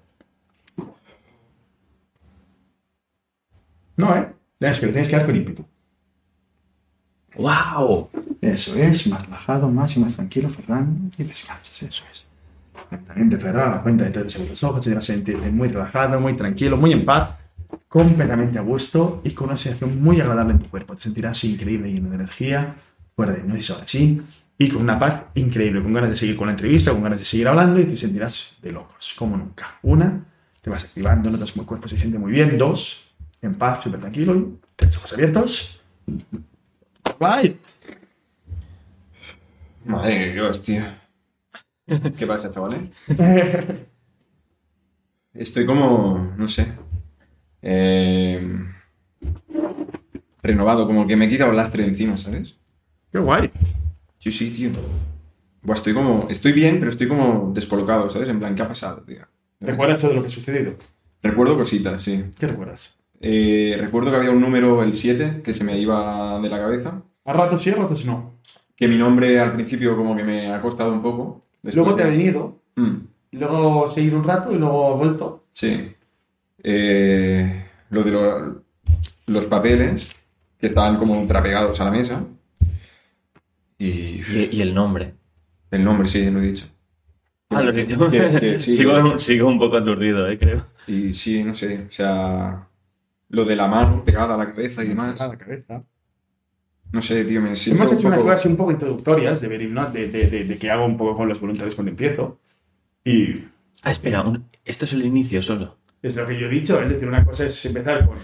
No, ¿eh? Es que lo tienes que dar con ímpetu. ¡Wow! Eso es, más relajado, más y más tranquilo, Ferran, y descansas, eso es. Lentamente, Ferran, la cuenta de tres los ojos, te vas a sentirte muy relajado, muy tranquilo, muy en paz, completamente a gusto y con una sensación muy agradable en tu cuerpo. Te sentirás increíble, lleno de energía, fuera de hipnosis ahora sí, y con una paz increíble, con ganas de seguir con la entrevista, con ganas de seguir hablando y te sentirás de locos, como nunca. Una, te vas activando, notas como el cuerpo se siente muy bien. Dos, en paz, súper tranquilo y tres ojos abiertos. Bye. Madre de Dios, tío. ¿Qué pasa, chavales? Estoy como, no sé, eh, renovado, como que me he quitado el lastre encima, ¿sabes? Qué guay. Sí, sí, tío. Buah, estoy como, estoy bien, pero estoy como descolocado, ¿sabes? En plan, ¿qué ha pasado, tío? ¿Recuerdas todo lo que ha sucedido? Recuerdo cositas, sí. ¿Qué recuerdas? Eh, recuerdo que había un número, el 7, que se me iba de la cabeza. A ratos sí, a ratos no. Que mi nombre al principio como que me ha costado un poco. Luego te ha venido, Mm. luego seguir un rato y luego ha vuelto. Sí. Eh, lo de lo- los papeles, que estaban como trapegados a la mesa. Y Y, y el nombre. el nombre, sí, lo he dicho. Ah, lo he dicho. Que- que sí. sigo, sigo un poco aturdido, eh, creo. Y sí, no sé, o sea, lo de la mano pegada a la cabeza y demás. A la cabeza. No sé, tío, me siento Hemos un hecho unas poco... cosas un poco introductorias de, ver hipno- de, de, de, de que hago un poco con los voluntarios cuando empiezo. Y Ah, espera, un- esto es el inicio solo. es lo que yo he dicho, es decir, una cosa es empezar con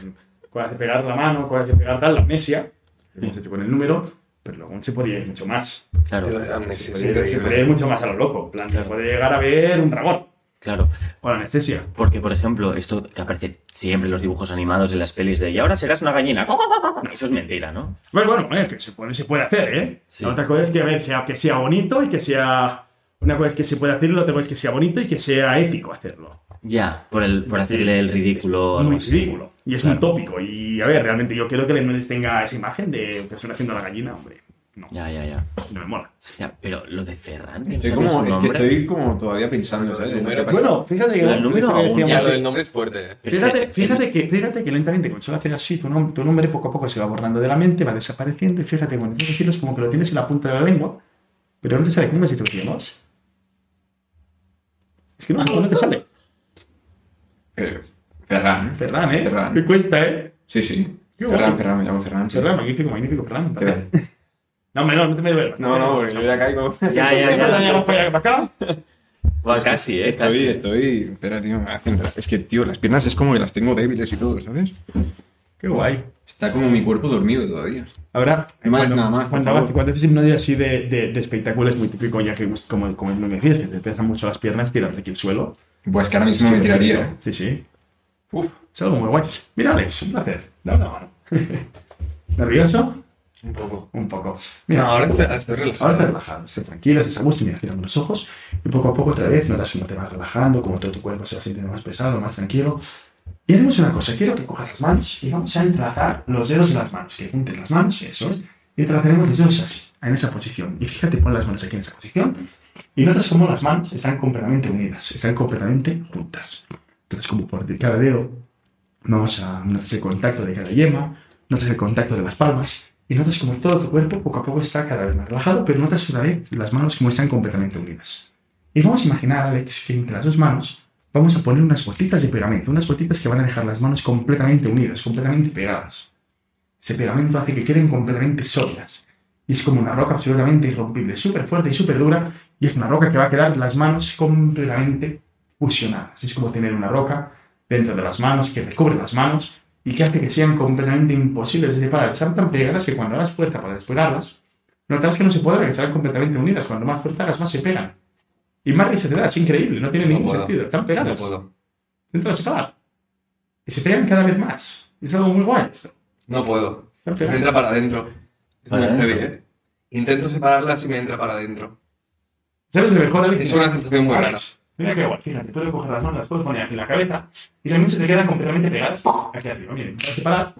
cosas de pegar la mano, cosas de pegar tal, la amnesia, que hemos hecho con el número, pero luego se podría ir mucho más. Claro, Se podría ir mucho más a lo loco. En plan, se puede llegar a ver un dragón claro. o la anestesia. Porque, por ejemplo, esto que aparece siempre en los dibujos animados, en las pelis de y ahora serás una gallina. Eso es mentira, ¿no? Bueno, bueno, eh, que se puede, se puede hacer, ¿eh? Sí. La otra cosa es que, a ver, sea, que sea bonito y que sea... Una cosa es que se puede hacer y la otra cosa es que sea bonito y que sea ético hacerlo. Ya, por, el, por hacerle el ridículo. Es muy así. ridículo. Y es Claro. muy tópico. Y, a ver, realmente yo quiero que el Hipnosis tenga esa imagen de persona haciendo la gallina, hombre. No, Ya, ya, ya. no me mola. Hostia, pero lo de Ferran, no Estoy como, es que nombre. estoy como todavía pensando, ¿sabes? Número, Bueno, fíjate que... El número que decíamos Ya, de- lo del nombre es fuerte. Es Fíjate, que- fíjate, que, fíjate que lentamente, cuando solo haces así, tu, nom- tu nombre poco a poco se va borrando de la mente, va desapareciendo, y fíjate, cuando tienes que decirlo es como que lo tienes en la punta de la lengua, pero no te sale. ¿Cómo me has dicho que te llamas? Es que no, no te sale. Eh, Ferran. Ferran, ¿eh? Ferran. Me cuesta, ¿eh? Sí, sí. Qué Ferran, guay. Ferran, me llamo Ferran. sí. Ferran, magnífico, magnífico, Ferran. No, hombre, no, no te me duermas. No, no, porque yo ya caigo. Ya, ya, ya. Ya, para allá, para acá. Buah, casi, eh, Estoy, casi. estoy. Espera, tío, me hacen. Es que, tío, las piernas es como que las tengo débiles y todo, ¿sabes? Qué guay. Está como mi cuerpo dormido todavía. Ahora, más, cuando, nada más, Cuando, hagas- cuando haces hipnosis así de, de, de espectáculo es muy típico, ya que, como, como me decías, que te pesan mucho las piernas, tirarte aquí al suelo. Pues que ahora mismo me tiraría. Sí, sí. Uf. Es algo muy guay. Mira, Alex, un placer. Dame la mano. ¿Nervioso? Un poco. Un poco. Mira, No, ahora estoy, estoy relajado. Ahora estás relajado, estás tranquilo, estás a gusto, mira, cierran los ojos y poco a poco otra vez notas cómo te vas relajando, cómo todo tu cuerpo se va sintiendo más pesado, más tranquilo. Y haremos una cosa, quiero que cojas las manos y vamos a entrelazar los dedos de las manos, que juntes las manos, eso es, y entrelazaremos los dedos así, en esa posición. Y fíjate, pon las manos aquí en esa posición y notas cómo las manos están completamente unidas, están completamente juntas. Entonces, como por cada dedo, vamos a notas el contacto de cada yema, notas el contacto de las palmas y notas como todo tu cuerpo poco a poco está cada vez más relajado, pero notas una vez las manos como están completamente unidas. Y vamos a imaginar, Alex, que entre las dos manos vamos a poner unas gotitas de pegamento, unas gotitas que van a dejar las manos completamente unidas, completamente pegadas. Ese pegamento hace que queden completamente sólidas. Y es como una roca absolutamente irrompible, súper fuerte y súper dura, y es una roca que va a quedar las manos completamente fusionadas. Es como tener una roca dentro de las manos que recubre las manos y que hace que sean completamente imposibles de separar. Están tan pegadas que cuando hagas fuerza para despegarlas, notarás que no se puede, que están completamente unidas. Cuando más fuerza hagas, más se pegan. Y más risa te da, es increíble, no tiene No ningún puedo. sentido. Están No pegadas. puedo. Dentro de separar. Y se pegan cada vez más. Es algo muy guay esto. No puedo. Me entra para adentro. Es Para muy heavy, adentro. ¿eh? Intento separarlas y me entra para adentro. ¿Sabes de mejor, Alex? Es una sensación muy Alex, rara. Mira qué guay, fíjate, puedes coger las manos, las puedes poner aquí en la cabeza y también se te quedan completamente pegadas aquí arriba. Miren, para separar.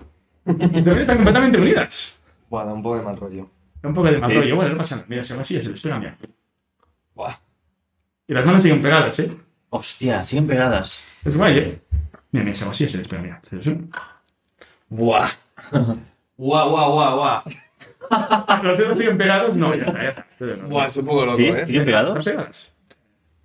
Y también están completamente unidas. Buah, da un poco de mal rollo. Da un poco de mal Sí. rollo, bueno, no pasa nada. Mira, se va así, se despegan bien. Buah. Y las manos siguen pegadas, ¿eh? Hostia, siguen pegadas. Es guay, ¿eh? Mira, mira, se va así, se bien. Se despegan. Buah. Buah, buah, buah, buah. Los dedos siguen pegados, no, ya está, ya está. Buah, es un poco loco, ¿Sí? ¿eh? ¿Siguen pegados? Están pegadas.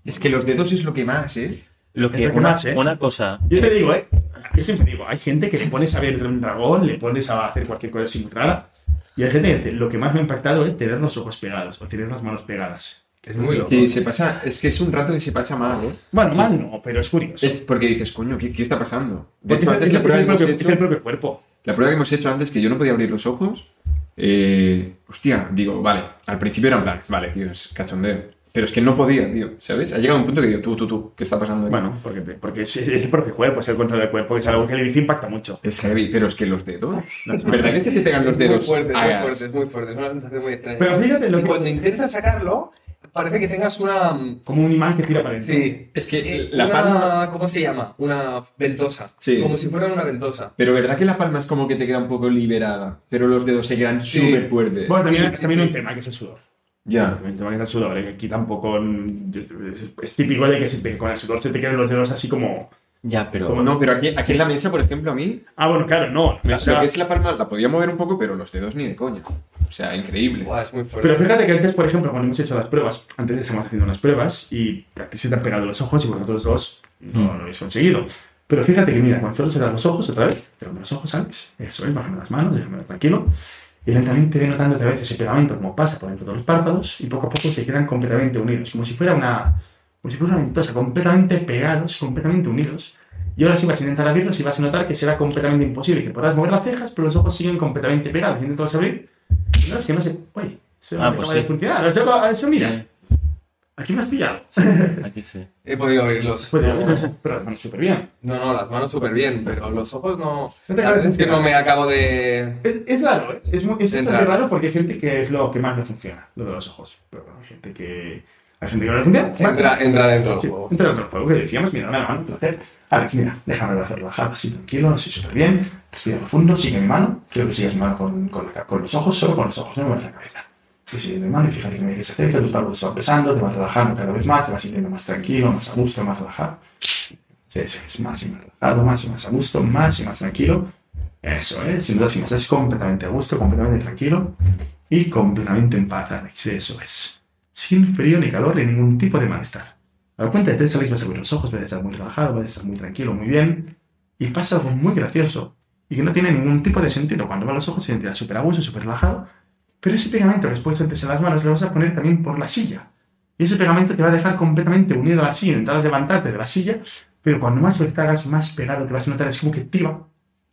Es que los dedos es lo que más, ¿eh? Lo Es que lo que una, más, ¿eh? una cosa. Yo te digo, ¿eh? Yo siempre digo, hay gente que le pones a ver un dragón, le pones a hacer cualquier cosa así muy rara. Y hay gente que dice, lo que más me ha impactado es tener los ojos pegados o tener las manos pegadas. Es muy loco. Que se pasa, es que es un rato que se pasa mal, ¿eh? Bueno, mal no, pero es curioso. Es porque dices, coño, ¿qué, qué está pasando? De hecho, es, antes es- la es prueba el que hemos propio, es el hecho, propio cuerpo. La prueba que hemos hecho antes, que yo no podía abrir los ojos, eh, hostia, digo, vale, al principio era en plan, vale, tío, es cachondeo. Pero es que no podía, tío, ¿sabes? Ha llegado un punto que digo, tú, tú, tú, ¿qué está pasando aquí? Bueno, porque, te- porque es, el propio cuerpo, es el control del cuerpo, que es algo que el bici impacta mucho. Es heavy, pero es que los dedos. ¿Es verdad que se te pegan los dedos? fuerte, es muy gas? fuerte, es muy fuerte. Es una sensación muy extraña. Pero fíjate lo Y que... cuando intentas sacarlo, parece que tengas una... Como un imán que tira para adentro. Sí. Es que Eh, la una- palma. ¿Cómo se llama? Una ventosa. Sí. Como si fuera una ventosa. Pero verdad que la palma es como que te queda un poco liberada, pero los dedos se quedan Sí. súper fuertes. Bueno, también, Sí, sí, también sí. un tema que es el sudor. Ya. Un tema que es el sudor, ¿eh? que aquí tampoco... mm, Es, típico de que se te- con el sudor se te queden los dedos así como... Ya, pero. Como no, pero aquí, aquí en la mesa, por ejemplo, a mí, Ah, bueno, claro, no. la, o sea, lo que es la palma la podía mover un poco, pero los dedos ni de coña. O sea, increíble. Buah, es muy fuerte. Pero fíjate que antes, por ejemplo, cuando hemos hecho las pruebas, antes estamos haciendo las pruebas y a ti se te han pegado los ojos y vosotros dos no lo habéis conseguido. Pero fíjate que, mira, cuando solo se dan los ojos otra vez, pero los ojos, Alex, eso es, bájame las manos, déjame tranquilo. Y lentamente voy notando otra vez ese pegamento como pasa por dentro de los párpados y poco a poco se quedan completamente unidos, como si fuera una, como si fuera una ventosa, completamente pegados, completamente unidos. Y ahora sí vas a intentar abrirlos y vas a notar que será completamente imposible, que podrás mover las cejas, pero los ojos siguen completamente pegados. Intentas abrir, no, es que no sé, uy, eso Ah, no pues acaba de sí. funcionar. Eso, eso mira, aquí me has pillado. Aquí sí. He podido abrirlos. Pues, pero las manos súper bien. No, no, las manos súper bien, pero los ojos no... No te La verdad es que no me acabo de... Es, es raro, ¿eh? Es, muy, es bastante raro porque hay gente que es lo que más le funciona, lo de los ojos. Pero bueno, hay gente que, hay gente que no le funciona. Entra, entra dentro del Sí, juego. entra dentro del juego que decíamos, mira, dame la mano, un placer. Alex, mira, déjame el brazo relajado, así tranquilo, así súper bien. Respira profundo, sigue mi mano. Quiero que sigas mi mano con, con, la ca- con los ojos, solo con los ojos, no me muevas la cabeza. Y sigue mi mano y fíjate que me se acerca, tus se van pesando, te vas relajando cada vez más, te vas sintiendo más tranquilo, más a gusto, más relajado. Sí, eso es, más y más relajado, más y más a gusto, más y más tranquilo. Eso es, sin duda, si no estás completamente a gusto, completamente tranquilo y completamente en paz, Alex. Eso es. Sin frío ni calor ni ningún tipo de malestar. A la cuenta de tres, Alex, vas a abrir los ojos, vas a estar muy relajado, vas a estar muy tranquilo, muy bien. Y pasa algo muy gracioso y que no tiene ningún tipo de sentido. Cuando van los ojos se sentirá súper a gusto, súper relajado. Pero ese pegamento que has puesto antes en las manos lo vas a poner también por la silla. Y ese pegamento te va a dejar completamente unido a la silla. Intentarás levantarte de la silla, pero cuando más fuerza hagas, más pegado te vas a notar. Es como que tira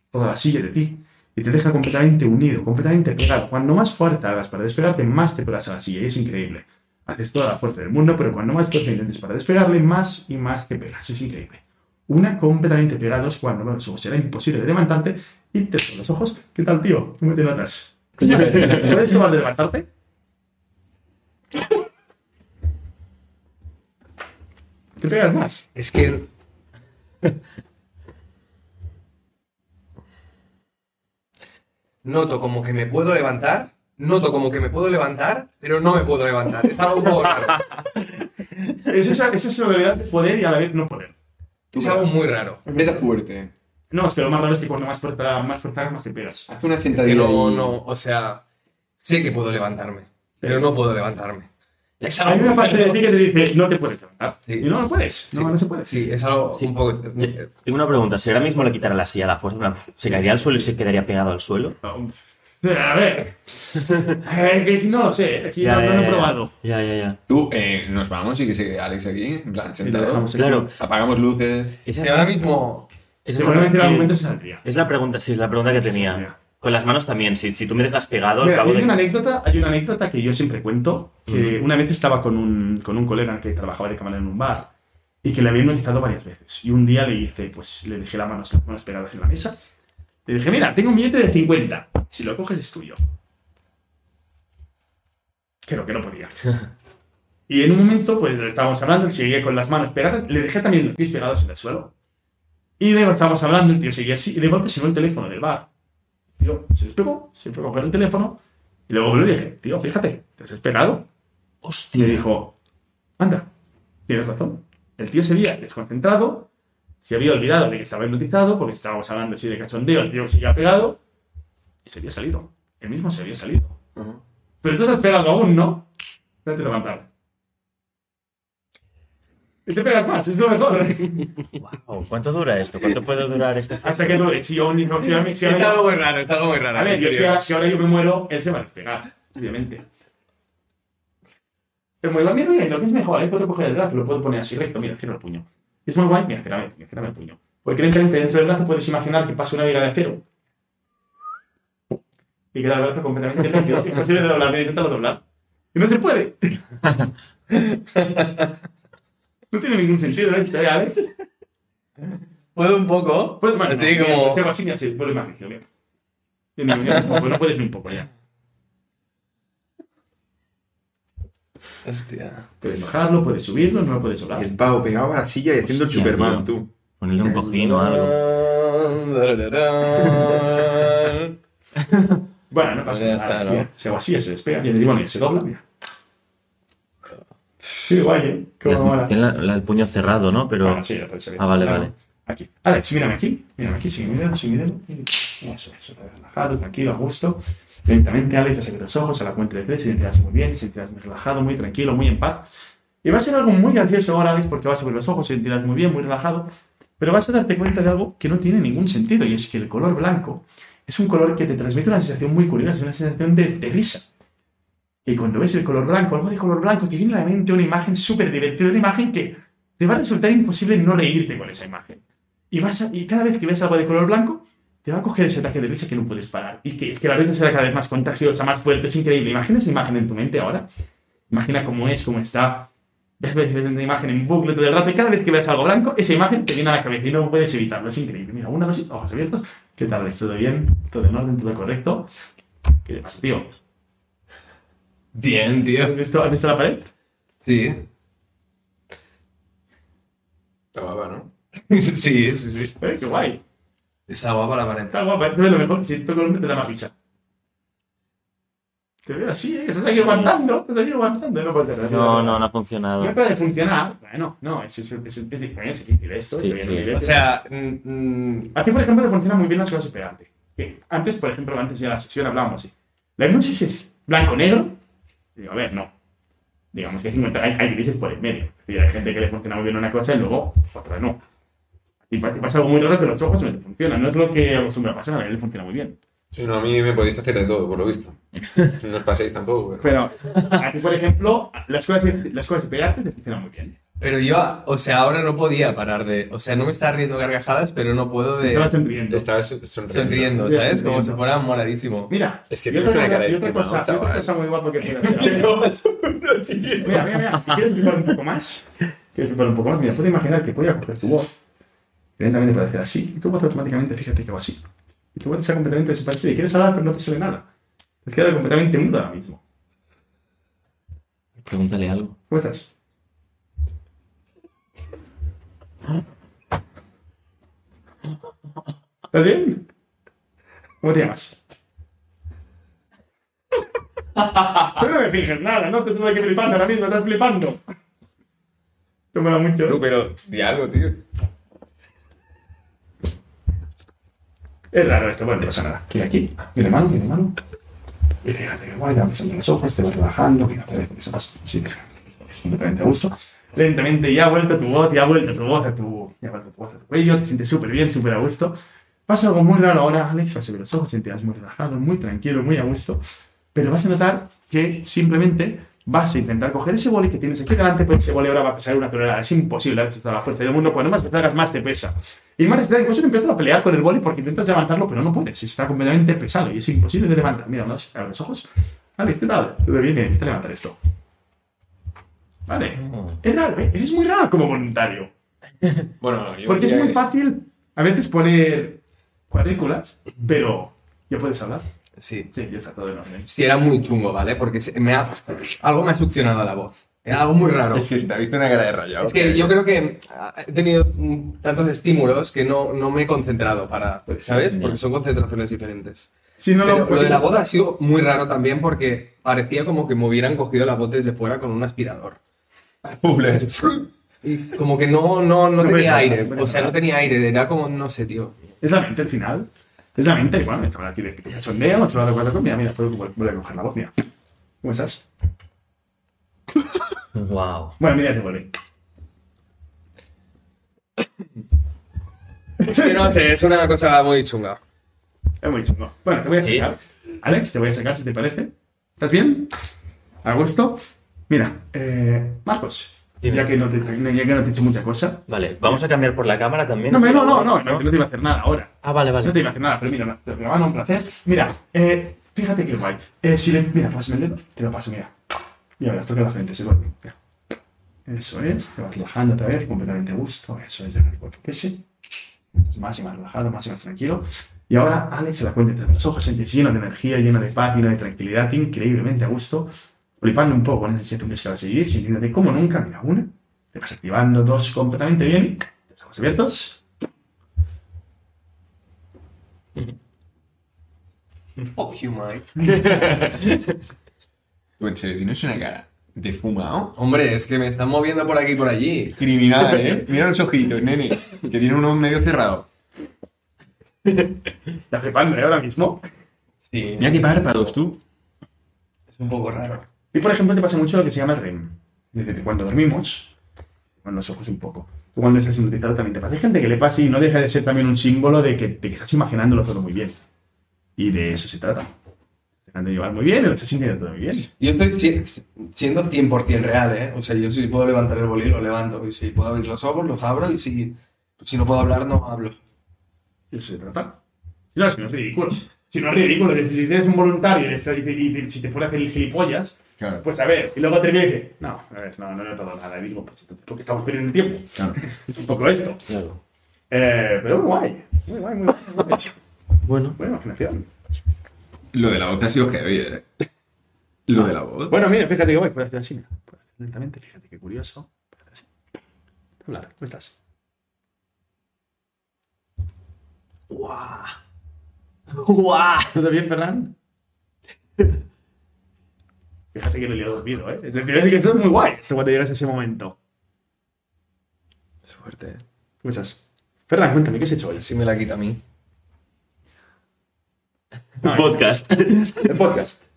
toda la silla de ti y te deja completamente unido, completamente pegado. Cuando más fuerza hagas para despegarte, más te pegas a la silla y es increíble. Haces toda la fuerza del mundo, pero cuando más fuerza intentes para despegarle, más y más te pegas. Es increíble. Una completamente pegada, cuando abres los ojos imposible de levantarte y te toco los ojos. ¿Qué tal, tío? ¿Cómo te notas? ¿Puedes probar de levantarte? ¿Te pegas más? Es que. Noto como que me puedo levantar, noto como que me puedo levantar, pero no me puedo levantar. Es algo un poco raro. Es esa, es esa soledad de poder y a la vez no poder. Es algo muy raro. Empieza fuerte. No, es que lo más raro es que cuando más fuerza, más fuerza hagas, más te pegas. Haz una sentadilla. no, no, o sea, sé que puedo levantarme, pero no puedo levantarme. Es Hay algo una muy parte de ti que te dice, no te puedes levantar. Sí. Y no, no puedes. No, Sí. no se puede. Sí, es algo un poco. Tengo una pregunta. Si ahora mismo le quitara la silla a la fuerza, ¿se caería al suelo y se quedaría pegado al suelo? A ver. Eh, no lo sé. Aquí no, no lo he probado. Ya, ya, ya. Tú, eh, nos vamos y que sigue Alex aquí, en plan, sentado. aquí. Claro. Apagamos luces. Si ahora mismo. Seguramente es, algún la, momento se saldría. es la pregunta, sí, es la pregunta que Sí, sí, tenía. Con las manos también. Si, si tú me dejas pegado al Mira, cabo hay, de. una anécdota, hay una anécdota que yo siempre cuento, que una vez estaba con un, con un colega que trabajaba de camarero en un bar y que le había hipnotizado varias veces. Y un día le hice, pues le dejé las manos, las manos pegadas en la mesa. Le dije, mira, tengo un billete de 50. Si lo coges es tuyo. Creo que no podía. Y en un momento, pues estábamos hablando, seguía con las manos pegadas, le dejé también los pies pegados en el suelo. Y luego estábamos hablando, el tío seguía así, y de golpe sonó el teléfono del bar. Tío, se despegó, se fue a coger el teléfono, y luego y le dije, tío, fíjate, te has despegado. Y Hostia. me dijo, anda, tienes razón. El tío se había desconcentrado, se había olvidado de que estaba hipnotizado, porque estábamos hablando así de cachondeo, el tío que seguía pegado, y se había salido. Él mismo se había salido. Pero tú estás pegado aún, ¿no? No te levantar. Y te pegas más, es lo mejor. Wow, ¿Cuánto dura esto? ¿Cuánto puede durar este efecto? Hasta que dure. Si yo, si, yo- si Es ahora- algo muy raro, es algo muy raro. a ver, yo, si, ahora, si ahora yo me muero, él se va a despegar, obviamente. Pero muy guay, mira, mira, lo que es mejor, ahí puedo coger el brazo, lo puedo poner así recto, mira, cierro el puño. Es muy guay, mira, mira, cierrame el puño. Porque dentro, dentro del brazo puedes imaginar que pasa una viga de acero. Y queda el brazo completamente. Es imposible de doblar, inténtalo doblar. Y no se puede. no tiene ningún sentido esto, ¿eh, Alex? Puedo un poco. Pues, bueno, así no, como. mira, así, así, vuelve más rígido, mira. Ni un poco, no puedes ni un poco ya. Hostia. Puedes bajarlo, puedes subirlo, no lo puedes doblar. El pavo pegado a la silla y haciendo el Superman, tío. tú. Ponerle un cojín o algo. Bueno, no pasa nada. está, ¿no? Se hago así, ya se despega. Y el ya se dobla, mira. Sí, guay, ¿eh? Tiene la- la- el puño cerrado, ¿no? Pero. Bueno, sí, ya puede ser. Ah, vale, Claro. vale. Aquí. Alex, mírame aquí. Mírame aquí, sigue mi dedo, sigue mi dedo. Eso, eso, está relajado, tranquilo, a gusto. Lentamente, Alex, vas a abrir los ojos a la cuenta de tres, te sentirás muy bien, te sentirás muy relajado, muy tranquilo, muy en paz. Y va a ser algo muy gracioso ahora, Alex, porque vas a abrir los ojos, te sentirás muy bien, muy relajado, pero vas a darte cuenta de algo que no tiene ningún sentido, y es que el color blanco es un color que te transmite una sensación muy curiosa, es una sensación de, de risa. Y cuando ves el color blanco, algo de color blanco, te viene a la mente una imagen súper divertida, una imagen que te va a resultar imposible no reírte con esa imagen. Y, vas a- y cada vez que ves algo de color blanco, te va a coger ese ataque de risa que no puedes parar. Y que es que la risa será cada vez más contagiosa, más fuerte, es increíble. Imagina esa imagen en tu mente ahora. Imagina cómo es, cómo está. Ves, ves, ves una imagen en bucle todo el rato y cada vez que ves algo blanco, esa imagen te viene a la cabeza y no puedes evitarlo. Es increíble. Mira, una, dos, ojos abiertos. ¿Qué tal? ¿Todo bien? ¿Todo en orden? ¿Todo correcto? ¿Qué te pasa, tío? Bien, tío. ¿Has visto, has visto la pared? Sí. Está guapa, ¿no? sí, sí, sí. Eh, ¡Qué guay! Está guapa la pared. Está guapa. Esto es lo mejor que si toco el te da más risa. Te veo así, ¿eh? Que estás aquí aguantando. Estás aquí aguantando. No, puede ser, No, no, no ha funcionado. No puede funcionar. Bueno, no, es, es, es, es difícil, es difícil esto. Sí, es sí. O sea, mm, A ti, por ejemplo, te funcionan muy bien las cosas pegantes. Que antes, por ejemplo, antes de la sesión hablábamos así. La hipnosis es blanco-negro. Digo, a ver, no. Digamos que hay 50 hay, hay grises por el medio. Decir, hay gente que le funciona muy bien una cosa y luego otra no. Y pasa algo muy raro que los ojos no te funcionan. No es lo que acostumbra a pasar, a él le funciona muy bien. Sí, no, a mí me podéis hacer de todo, por lo visto. No os paséis tampoco, pero... Pero a ti, por ejemplo, las cosas, las cosas de pegarte te funcionan muy bien. Pero yo, o sea, ahora no podía parar de. O sea, no me estaba riendo carcajadas, pero no puedo de. Estabas sonriendo. Estabas sonriendo. sonriendo, ¿sabes? Como si sonriendo. fuera moradísimo. Mira, Es que tienes una cara de y otra cosa, y otra chaval. cosa muy guapa que mira, mira, mira, mira, mira, si quieres flipar un poco más, quieres flipar un poco más, mira, puedes imaginar que voy a coger tu voz, evidentemente puede hacer así, y tu voz automáticamente, fíjate que va así, y tu voz está completamente desaparecida, y quieres hablar pero no te sale nada, te has quedado completamente muda ahora mismo. Pregúntale algo. ¿Cómo estás? ¿Estás bien? ¿Cómo te llamas? Tú no me fijes nada, no te estoy que flipando ahora mismo, estás flipando. Te mola mucho. Tú, pero di algo, tío. Es raro esto, bueno, no pasa nada. Mira aquí, tiene mano, tiene mano. Y fíjate que guay, pasando los ojos, te vas relajando, que no te se vas, sí, completamente a gusto. Lentamente ya ha vuelto tu voz, ya ha vuelto tu voz a tu, ya vuelto tu voz a tu cuello, te sientes súper bien, súper a gusto. Pasa algo muy raro ahora, Alex, vas a ver los ojos, sentirás muy relajado, muy tranquilo, muy a gusto. Pero vas a notar que simplemente vas a intentar coger ese boli que tienes aquí delante, pues ese boli ahora va a pesar una tonelada. Es imposible, Alex, está a la fuerza del mundo. Cuando más veces hagas, más te pesa. Y más te incluso te empiezas a pelear con el boli porque intentas levantarlo, pero no puedes. Está completamente pesado y es imposible de levantar. Mira, ¿no? abre los ojos. Alex, ¿qué tal? ¿Todo bien? Intenta levantar esto. Vale. Es raro, ¿eh? Es muy raro como voluntario. Bueno, yo Porque es muy fácil a veces poner cuadrículas, pero ya puedes hablar. Sí. Sí, ya está todo en orden. Sí, era muy chungo, ¿vale? Porque me ha, algo me ha succionado la voz. Era algo muy raro. Es que si te ha visto una cara de rayado. Es que yo creo que he tenido tantos estímulos que no, no me he concentrado para, ¿sabes? Porque son concentraciones diferentes. Si no, Pero no, lo de la voz ha sido muy raro también porque parecía como que me hubieran cogido la voz desde fuera con un aspirador. Y como que no, no, no tenía aire. O sea, no tenía aire. Era como, no sé, tío. Es la mente al final. Es la mente. Bueno, estamos aquí de de cachondeo, hemos hablado de cuatro cosas. Mira, mira, puedo volver a coger la voz. Mira. ¿Cómo estás? Wow. Bueno, mira, te vuelve. Es que no sé, es una cosa muy chunga. Es muy chungo. Bueno, te voy a Sí. sacar. Alex, te voy a sacar si te parece. ¿Estás bien? ¿A gusto? Mira, eh, Marcos, Dime. ya que, no te, ya que no te he dicho mucha cosa. Vale, vamos a cambiar por la cámara también. No, no, no, no, no, no te iba a hacer nada ahora. Ah, vale, No vale. te iba a hacer nada, pero mira, no, te lo un placer. Mira, eh, fíjate qué guay. Eh, si le, mira, pásame el dedo, te lo paso, mira. Y ahora, toca la frente, se duerme. Mira. Eso es, te vas relajando otra vez, completamente a gusto. Eso es, deja que el cuerpo pese. Estás más y más relajado, más y más tranquilo. Y ahora, Alex se da cuenta de los ojos, sientes lleno de energía, lleno de paz, lleno de tranquilidad, increíblemente a gusto. Flipando un poco que vas a seguir, sintiéndote como nunca. Mira, una, te vas activando, dos, completamente bien. Los ojos abiertos. Fuck you, Mike. Tú, en serio, tienes una cara de fumado. Hombre, es que me están moviendo por aquí y por allí. Criminal, ¿eh? Mira los ojitos, nene. Que tiene uno medio cerrado. Estás flipando, ¿eh? Ahora mismo. Sí, Mira qué párpados, tú. es un poco raro. Y por ejemplo, te pasa mucho lo que se llama el REM. Es decir, cuando dormimos, con los ojos un poco. Tú cuando estás hipnotizado también te pasa. Hay gente que le pasa y no deja de ser también un símbolo de que, de que estás imaginándolo todo muy bien. Y de eso se trata. Te dejando llevar muy bien y lo estás sintiendo todo muy bien. Yo estoy si- siendo 100% real, ¿eh? O sea, yo si puedo levantar el bolí, lo levanto. Y si puedo abrir los ojos, los abro. Y si, si no puedo hablar, no hablo. Y eso se trata. Si no, es que no es ridículo. Si no es ridículo, si tienes un voluntario y, te- te- si te pone a hacer el gilipollas, Claro. pues a ver, y luego termina y dice, no, a ver, no, no he notado nada. Y digo, pues entonces, ¿por qué estamos perdiendo el tiempo? Claro. Es un poco esto. Claro. Eh, pero muy guay. Muy guay, muy guay. Bueno, Buena imaginación. Lo de la voz ha sido heavy, ¿eh? Lo de la voz. Bueno, mira, fíjate que guay. Puedes hacer así. mira. Puedes hacer lentamente, fíjate qué curioso. Puedes hacer así. Hablar, ¿cómo estás? ¡Guau! ¡Guau! ¿Todo bien, Ferran? Fíjate que no le he dormido, ¿eh? Es decir, es que eso es muy guay cuando llegas a ese momento. Suerte. ¿eh? ¿Cómo estás? Ferran, cuéntame, ¿qué has hecho hoy? Si me la quita a mí. No, podcast. El podcast.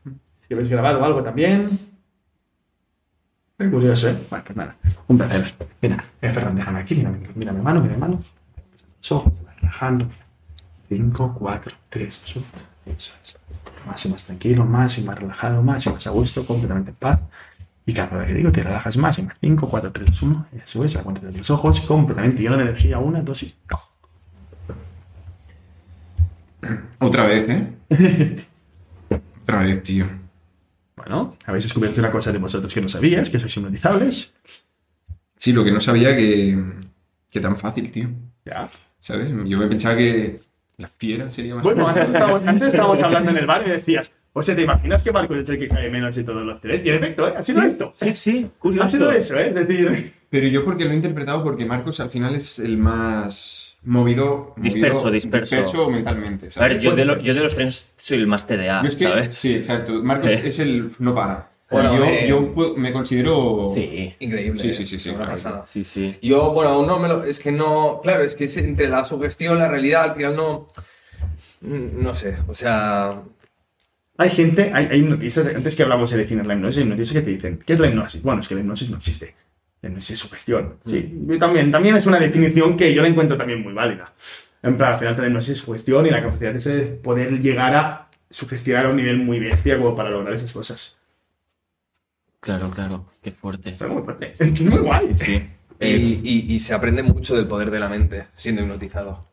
¿Que habéis grabado algo también? Qué curioso, ¿eh? Bueno, pues nada, un placer. Mira, eh, Ferran, déjame aquí, mira, mira mi mano, mira mi mano. Los ojos, se va relajando. 5, 4, 3, 2, 1. Más y más tranquilo, más y más relajado, más y más a gusto, completamente en paz. Y cada vez que digo, te relajas más. En 5, 4, 3, 2, 1. Y subes la cuenta de los ojos, completamente lleno de energía. Una, dos y. Otra vez, ¿eh? Otra vez, tío. Bueno, habéis descubierto una cosa de vosotros que no sabías, que sois hipnotizables. Sí, lo que no sabía que, que tan fácil, tío. Ya. ¿Sabes? Yo me pensaba que la fiera sería más Bueno, antes estábamos, antes estábamos hablando en el bar y decías, o sea, ¿te imaginas que Marco es el que cae menos de todos los tres? Y en efecto, ¿eh? ha sido esto. Sí, sí, curioso. Ha sido eso, ¿eh? Es decir, Pero yo porque lo he interpretado porque Marcos al final es el más movido... Disperso, movido- disperso. mentalmente, A ¿sabes? ver, yo de, lo- yo de los tres soy el más TDA, Yo es que- ¿sabes? Sí, exacto. Marcos Eh. es el... no para. Bueno, yo eh, yo puedo- me considero... Sí, Increíble. Sí, sí, sí, sí, Una claro. pasada. sí, sí. Yo, bueno, aún no me lo. Es que no. Claro, es que es entre la sugestión, la realidad, al final no. mm, No sé, o sea. hay gente, hay, hay hipnotistas, antes que hablamos de definir la hipnosis, hay hipnotistas que te dicen, ¿qué es la hipnosis? Bueno, es que la hipnosis no existe. La hipnosis es sugestión. Sí, yo también, también es una definición que yo la encuentro también muy válida. En plan, al final la hipnosis es sugestión y la capacidad de poder llegar a sugestionar a un nivel muy bestia como para lograr esas cosas. Claro, claro, qué fuerte. Está muy fuerte. Es muy guay. Sí, sí. Y, y- y se aprende mucho del poder de la mente siendo hipnotizado.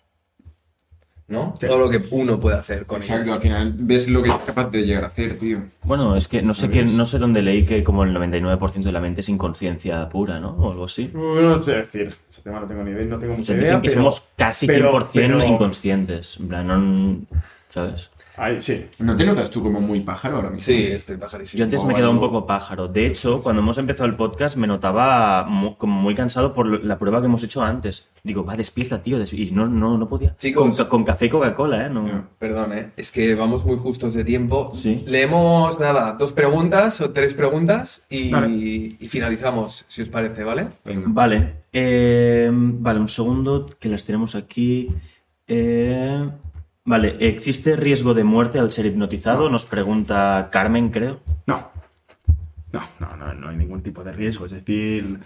¿No? Sí. Todo lo que uno puede hacer con Exacto, al final ves lo que es capaz de llegar a hacer, tío. Bueno, es que no sé, qué, no sé dónde leí que como el 99% de la mente es inconsciencia pura, ¿no? O algo así. No sé decir, ese tema no tengo ni idea, no tengo O mucha sea, idea, dicen que pero... somos casi 100% pero- pero- inconscientes. En plan, no... ¿Sabes? Sí. ¿No te notas tú como muy pájaro ahora mismo? Sí, estoy pajarísimo. Yo antes me he quedado un poco pájaro. De hecho, cuando hemos empezado el podcast me notaba como muy cansado por la prueba que hemos hecho antes. Digo, va, despierta, tío. Y no, no, no podía. Chicos. Con, con café y Coca-Cola, ¿eh? No. Perdón, ¿eh? es que vamos muy justos de tiempo. Sí. Leemos, nada, dos preguntas o tres preguntas y, Vale. y finalizamos, si os parece, ¿vale? Venga. Vale. eh, vale, un segundo, que las tenemos aquí. Eh, vale, ¿existe riesgo de muerte al ser hipnotizado? Nos pregunta Carmen, creo. No. No, no, no, no hay ningún tipo de riesgo. Es decir,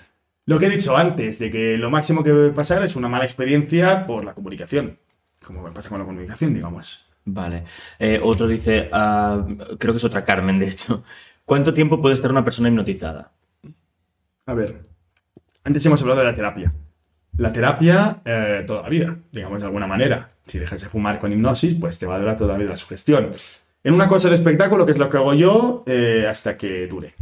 lo que he dicho antes, de que lo máximo que puede pasar es una mala experiencia por la comunicación. Como pasa con la comunicación, digamos. Vale. Eh, otro dice, ah, creo que es otra Carmen, de hecho. ¿Cuánto tiempo puede estar una persona hipnotizada? A ver, antes hemos hablado de la terapia. La terapia, eh, toda la vida, digamos de alguna manera. Si dejas de fumar con hipnosis, pues te va a durar toda la sugestión. En una cosa de espectáculo, que es lo que hago yo, eh, hasta que dure.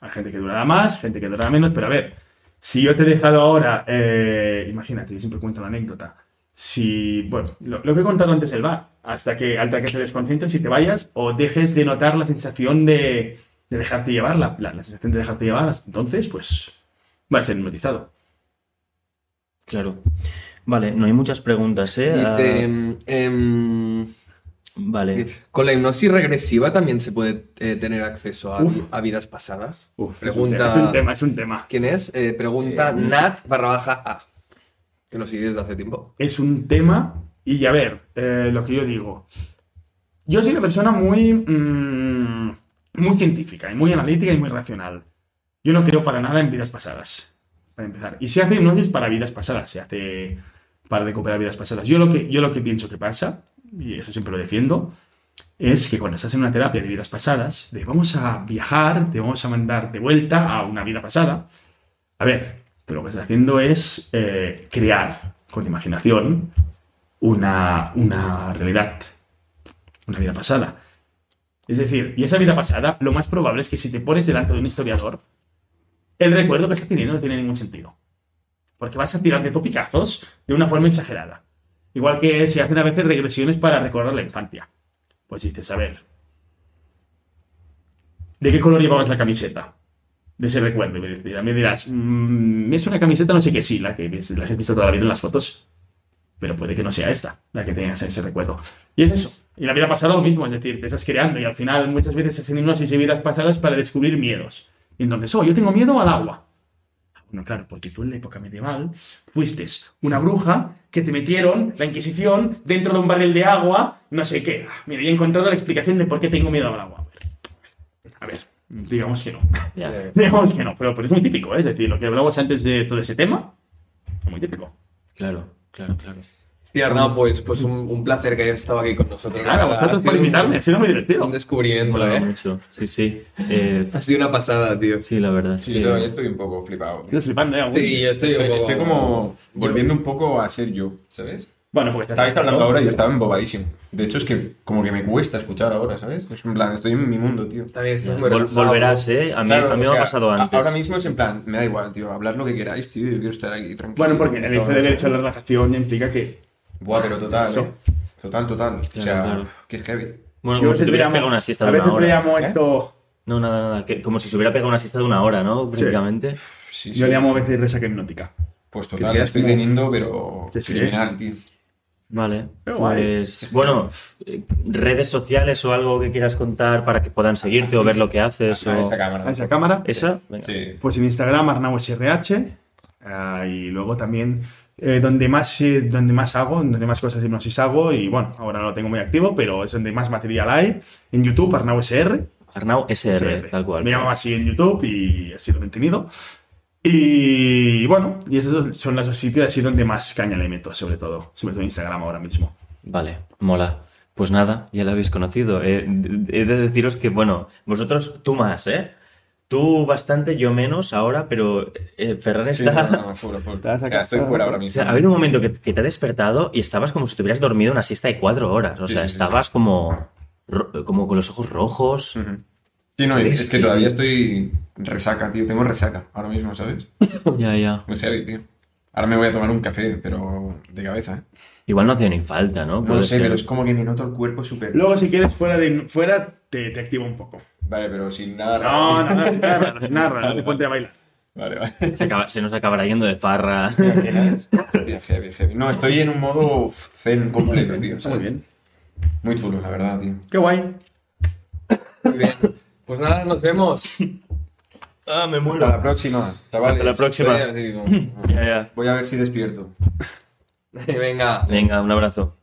Hay gente que durará más, gente que durará menos, pero a ver, si yo te he dejado ahora, eh, imagínate, yo siempre cuento la anécdota. Si, bueno, lo, que he contado antes del bar, hasta que, hasta que te desconcentres y te vayas o dejes de notar la sensación de, de dejarte llevar, la, sensación de dejarte llevar, entonces, pues va a ser hipnotizado. Claro. Vale, no hay muchas preguntas, ¿eh? Dice, Ah, em, vale. con la hipnosis regresiva también se puede eh, tener acceso a, Uf. a vidas pasadas. Uf, Pregunta- Es un tema, es un tema. ¿Quién es? Eh, pregunta Eh, Nat barra baja A, que nos sigue desde hace tiempo. Es un tema, y a ver, eh, lo que yo digo. Yo soy una persona muy, mm, muy científica, y muy analítica y muy racional. Yo no creo para nada en vidas pasadas, para empezar. Y se hace hipnosis para vidas pasadas, se hace para recuperar vidas pasadas. Yo lo que, yo lo que pienso que pasa, y eso siempre lo defiendo, es que cuando estás en una terapia de vidas pasadas, de vamos a viajar, te vamos a mandar de vuelta a una vida pasada. A ver, tú lo que estás haciendo es eh, crear con imaginación una, una realidad, una vida pasada. Es decir, y esa vida pasada, lo más probable es que si te pones delante de un historiador, el recuerdo que estás teniendo no tiene ningún sentido. Porque vas a tirar de topicazos de una forma exagerada. Igual que se hacen a veces regresiones para recordar la infancia. Pues dices, a ver, ¿de qué color llevabas la camiseta? De ese recuerdo. Y me dirás- me dirás, "Mm, es una camiseta no sé qué, sí, la que la has visto toda la vida en las fotos. Pero puede que no sea esta, la que tengas ese recuerdo. Y es eso. Y la vida pasada lo mismo, es decir, te estás creando y al final muchas veces hacen hipnosis y vidas pasadas para descubrir miedos. Y entonces, oh, yo tengo miedo al agua. Bueno, claro, porque tú en la época medieval fuiste una bruja que te metieron la Inquisición dentro de un barril de agua, no sé qué. Ah, Mira, he encontrado la explicación de por qué tengo miedo al agua. A ver, digamos que no. digamos que no, pero, pero es muy típico, ¿eh? es decir, lo que hablamos antes de todo ese tema, es muy típico. Claro, claro, claro. Sí, Arnau, pues, pues un, un placer que hayas estado aquí con nosotros. Verdad. vosotros Ha por un- invitarme, ha sido muy divertido. Un descubrimiento, Mola ¿eh? mucho. Sí, sí. Eh, Ha sido una pasada, tío. sí, la verdad. Sí, que- yo, yo estoy un poco flipado. Estoy flipando, ¿eh? Sí, yo estoy un Estoy, poco... estoy como volviendo un poco a ser yo, ¿sabes? Bueno, porque Estabais hablando ahora y yo estaba embobadísimo. De hecho, es que como que me cuesta escuchar ahora, ¿sabes? Es en plan, estoy en mi mundo, tío. También estoy muy Vol- volverás, ¿eh? A mí, Claro, a mí o me ha pasado antes. Ahora mismo es en plan, me da igual, tío, hablar lo que queráis, tío, yo quiero estar aquí tranquilo. Bueno, porque el hecho de haber hecho la relajación ya implica que. Buah, pero total, Eso. ¿eh? Total, total. o sea, claro. qué heavy. Bueno, como a si te hubieras pegado una siesta a de una veces le hora. llamo esto. No, nada, nada. que- como si se hubiera pegado una siesta de una hora, ¿no? Prácticamente. Sí, Yo sí. le llamo a veces resaca hipnótica. Pues que total, la estoy como- teniendo, pero Sí, sí. criminal, tío. Vale. Guay. Pues, bueno, eh, redes sociales o algo que quieras contar para que puedan seguirte o ver lo que haces. A o... esa cámara. A esa cámara. ¿Esa? Venga. Sí. Pues en Instagram, ArnauSRH. ah, y luego también eh, donde, más, eh, donde más hago, donde más cosas de hipnosis hago. Y bueno, ahora no lo tengo muy activo, pero es donde más material hay. En YouTube, ArnauSR. Arnau SR, SR. tal cual. Me llamo así en YouTube y así lo he tenido. Y bueno, y esos son los dos sitios así donde más caña le meto, sobre todo. Sobre todo en Instagram ahora mismo. Vale, mola. Pues nada, ya lo habéis conocido. Eh, he de deciros que, bueno, vosotros, tú más, ¿eh? Tú bastante, yo menos ahora, pero eh, Ferran Sí, está... no, no, fuera, fuera. Estoy fuera ahora O mismo. sea, ha habido un momento que, que te ha despertado y estabas como si te hubieras dormido una siesta de cuatro horas. O Sí, sea, sí, sí. estabas como, como con los ojos rojos. Sí, no, es que todavía estoy resaca, tío. Tengo resaca ahora mismo, ¿sabes? Ya, ya. Muy heavy, tío. Ahora me voy a tomar un café, pero de cabeza, ¿eh? Igual no hacía ni falta, ¿no? No lo sé, ser. pero es como que me noto el cuerpo súper... Luego, si quieres, fuera, de, fuera te, te activo un poco. Vale, pero sin nada No, raro. no, no, sin nada raro, sin nada raro, no te ponte a bailar. Vale, vale. Se, acaba- se nos acabará yendo de farra. Heavy, heavy, heavy. No, estoy en un modo zen completo, tío. Está muy bien. Muy chulo, la verdad, tío. Qué guay. Muy bien. Pues nada, nos vemos. Ah, me Hasta la próxima, chavales. Hasta la próxima. Como- Ya, ya. Voy a ver si despierto. Venga. Venga, un abrazo.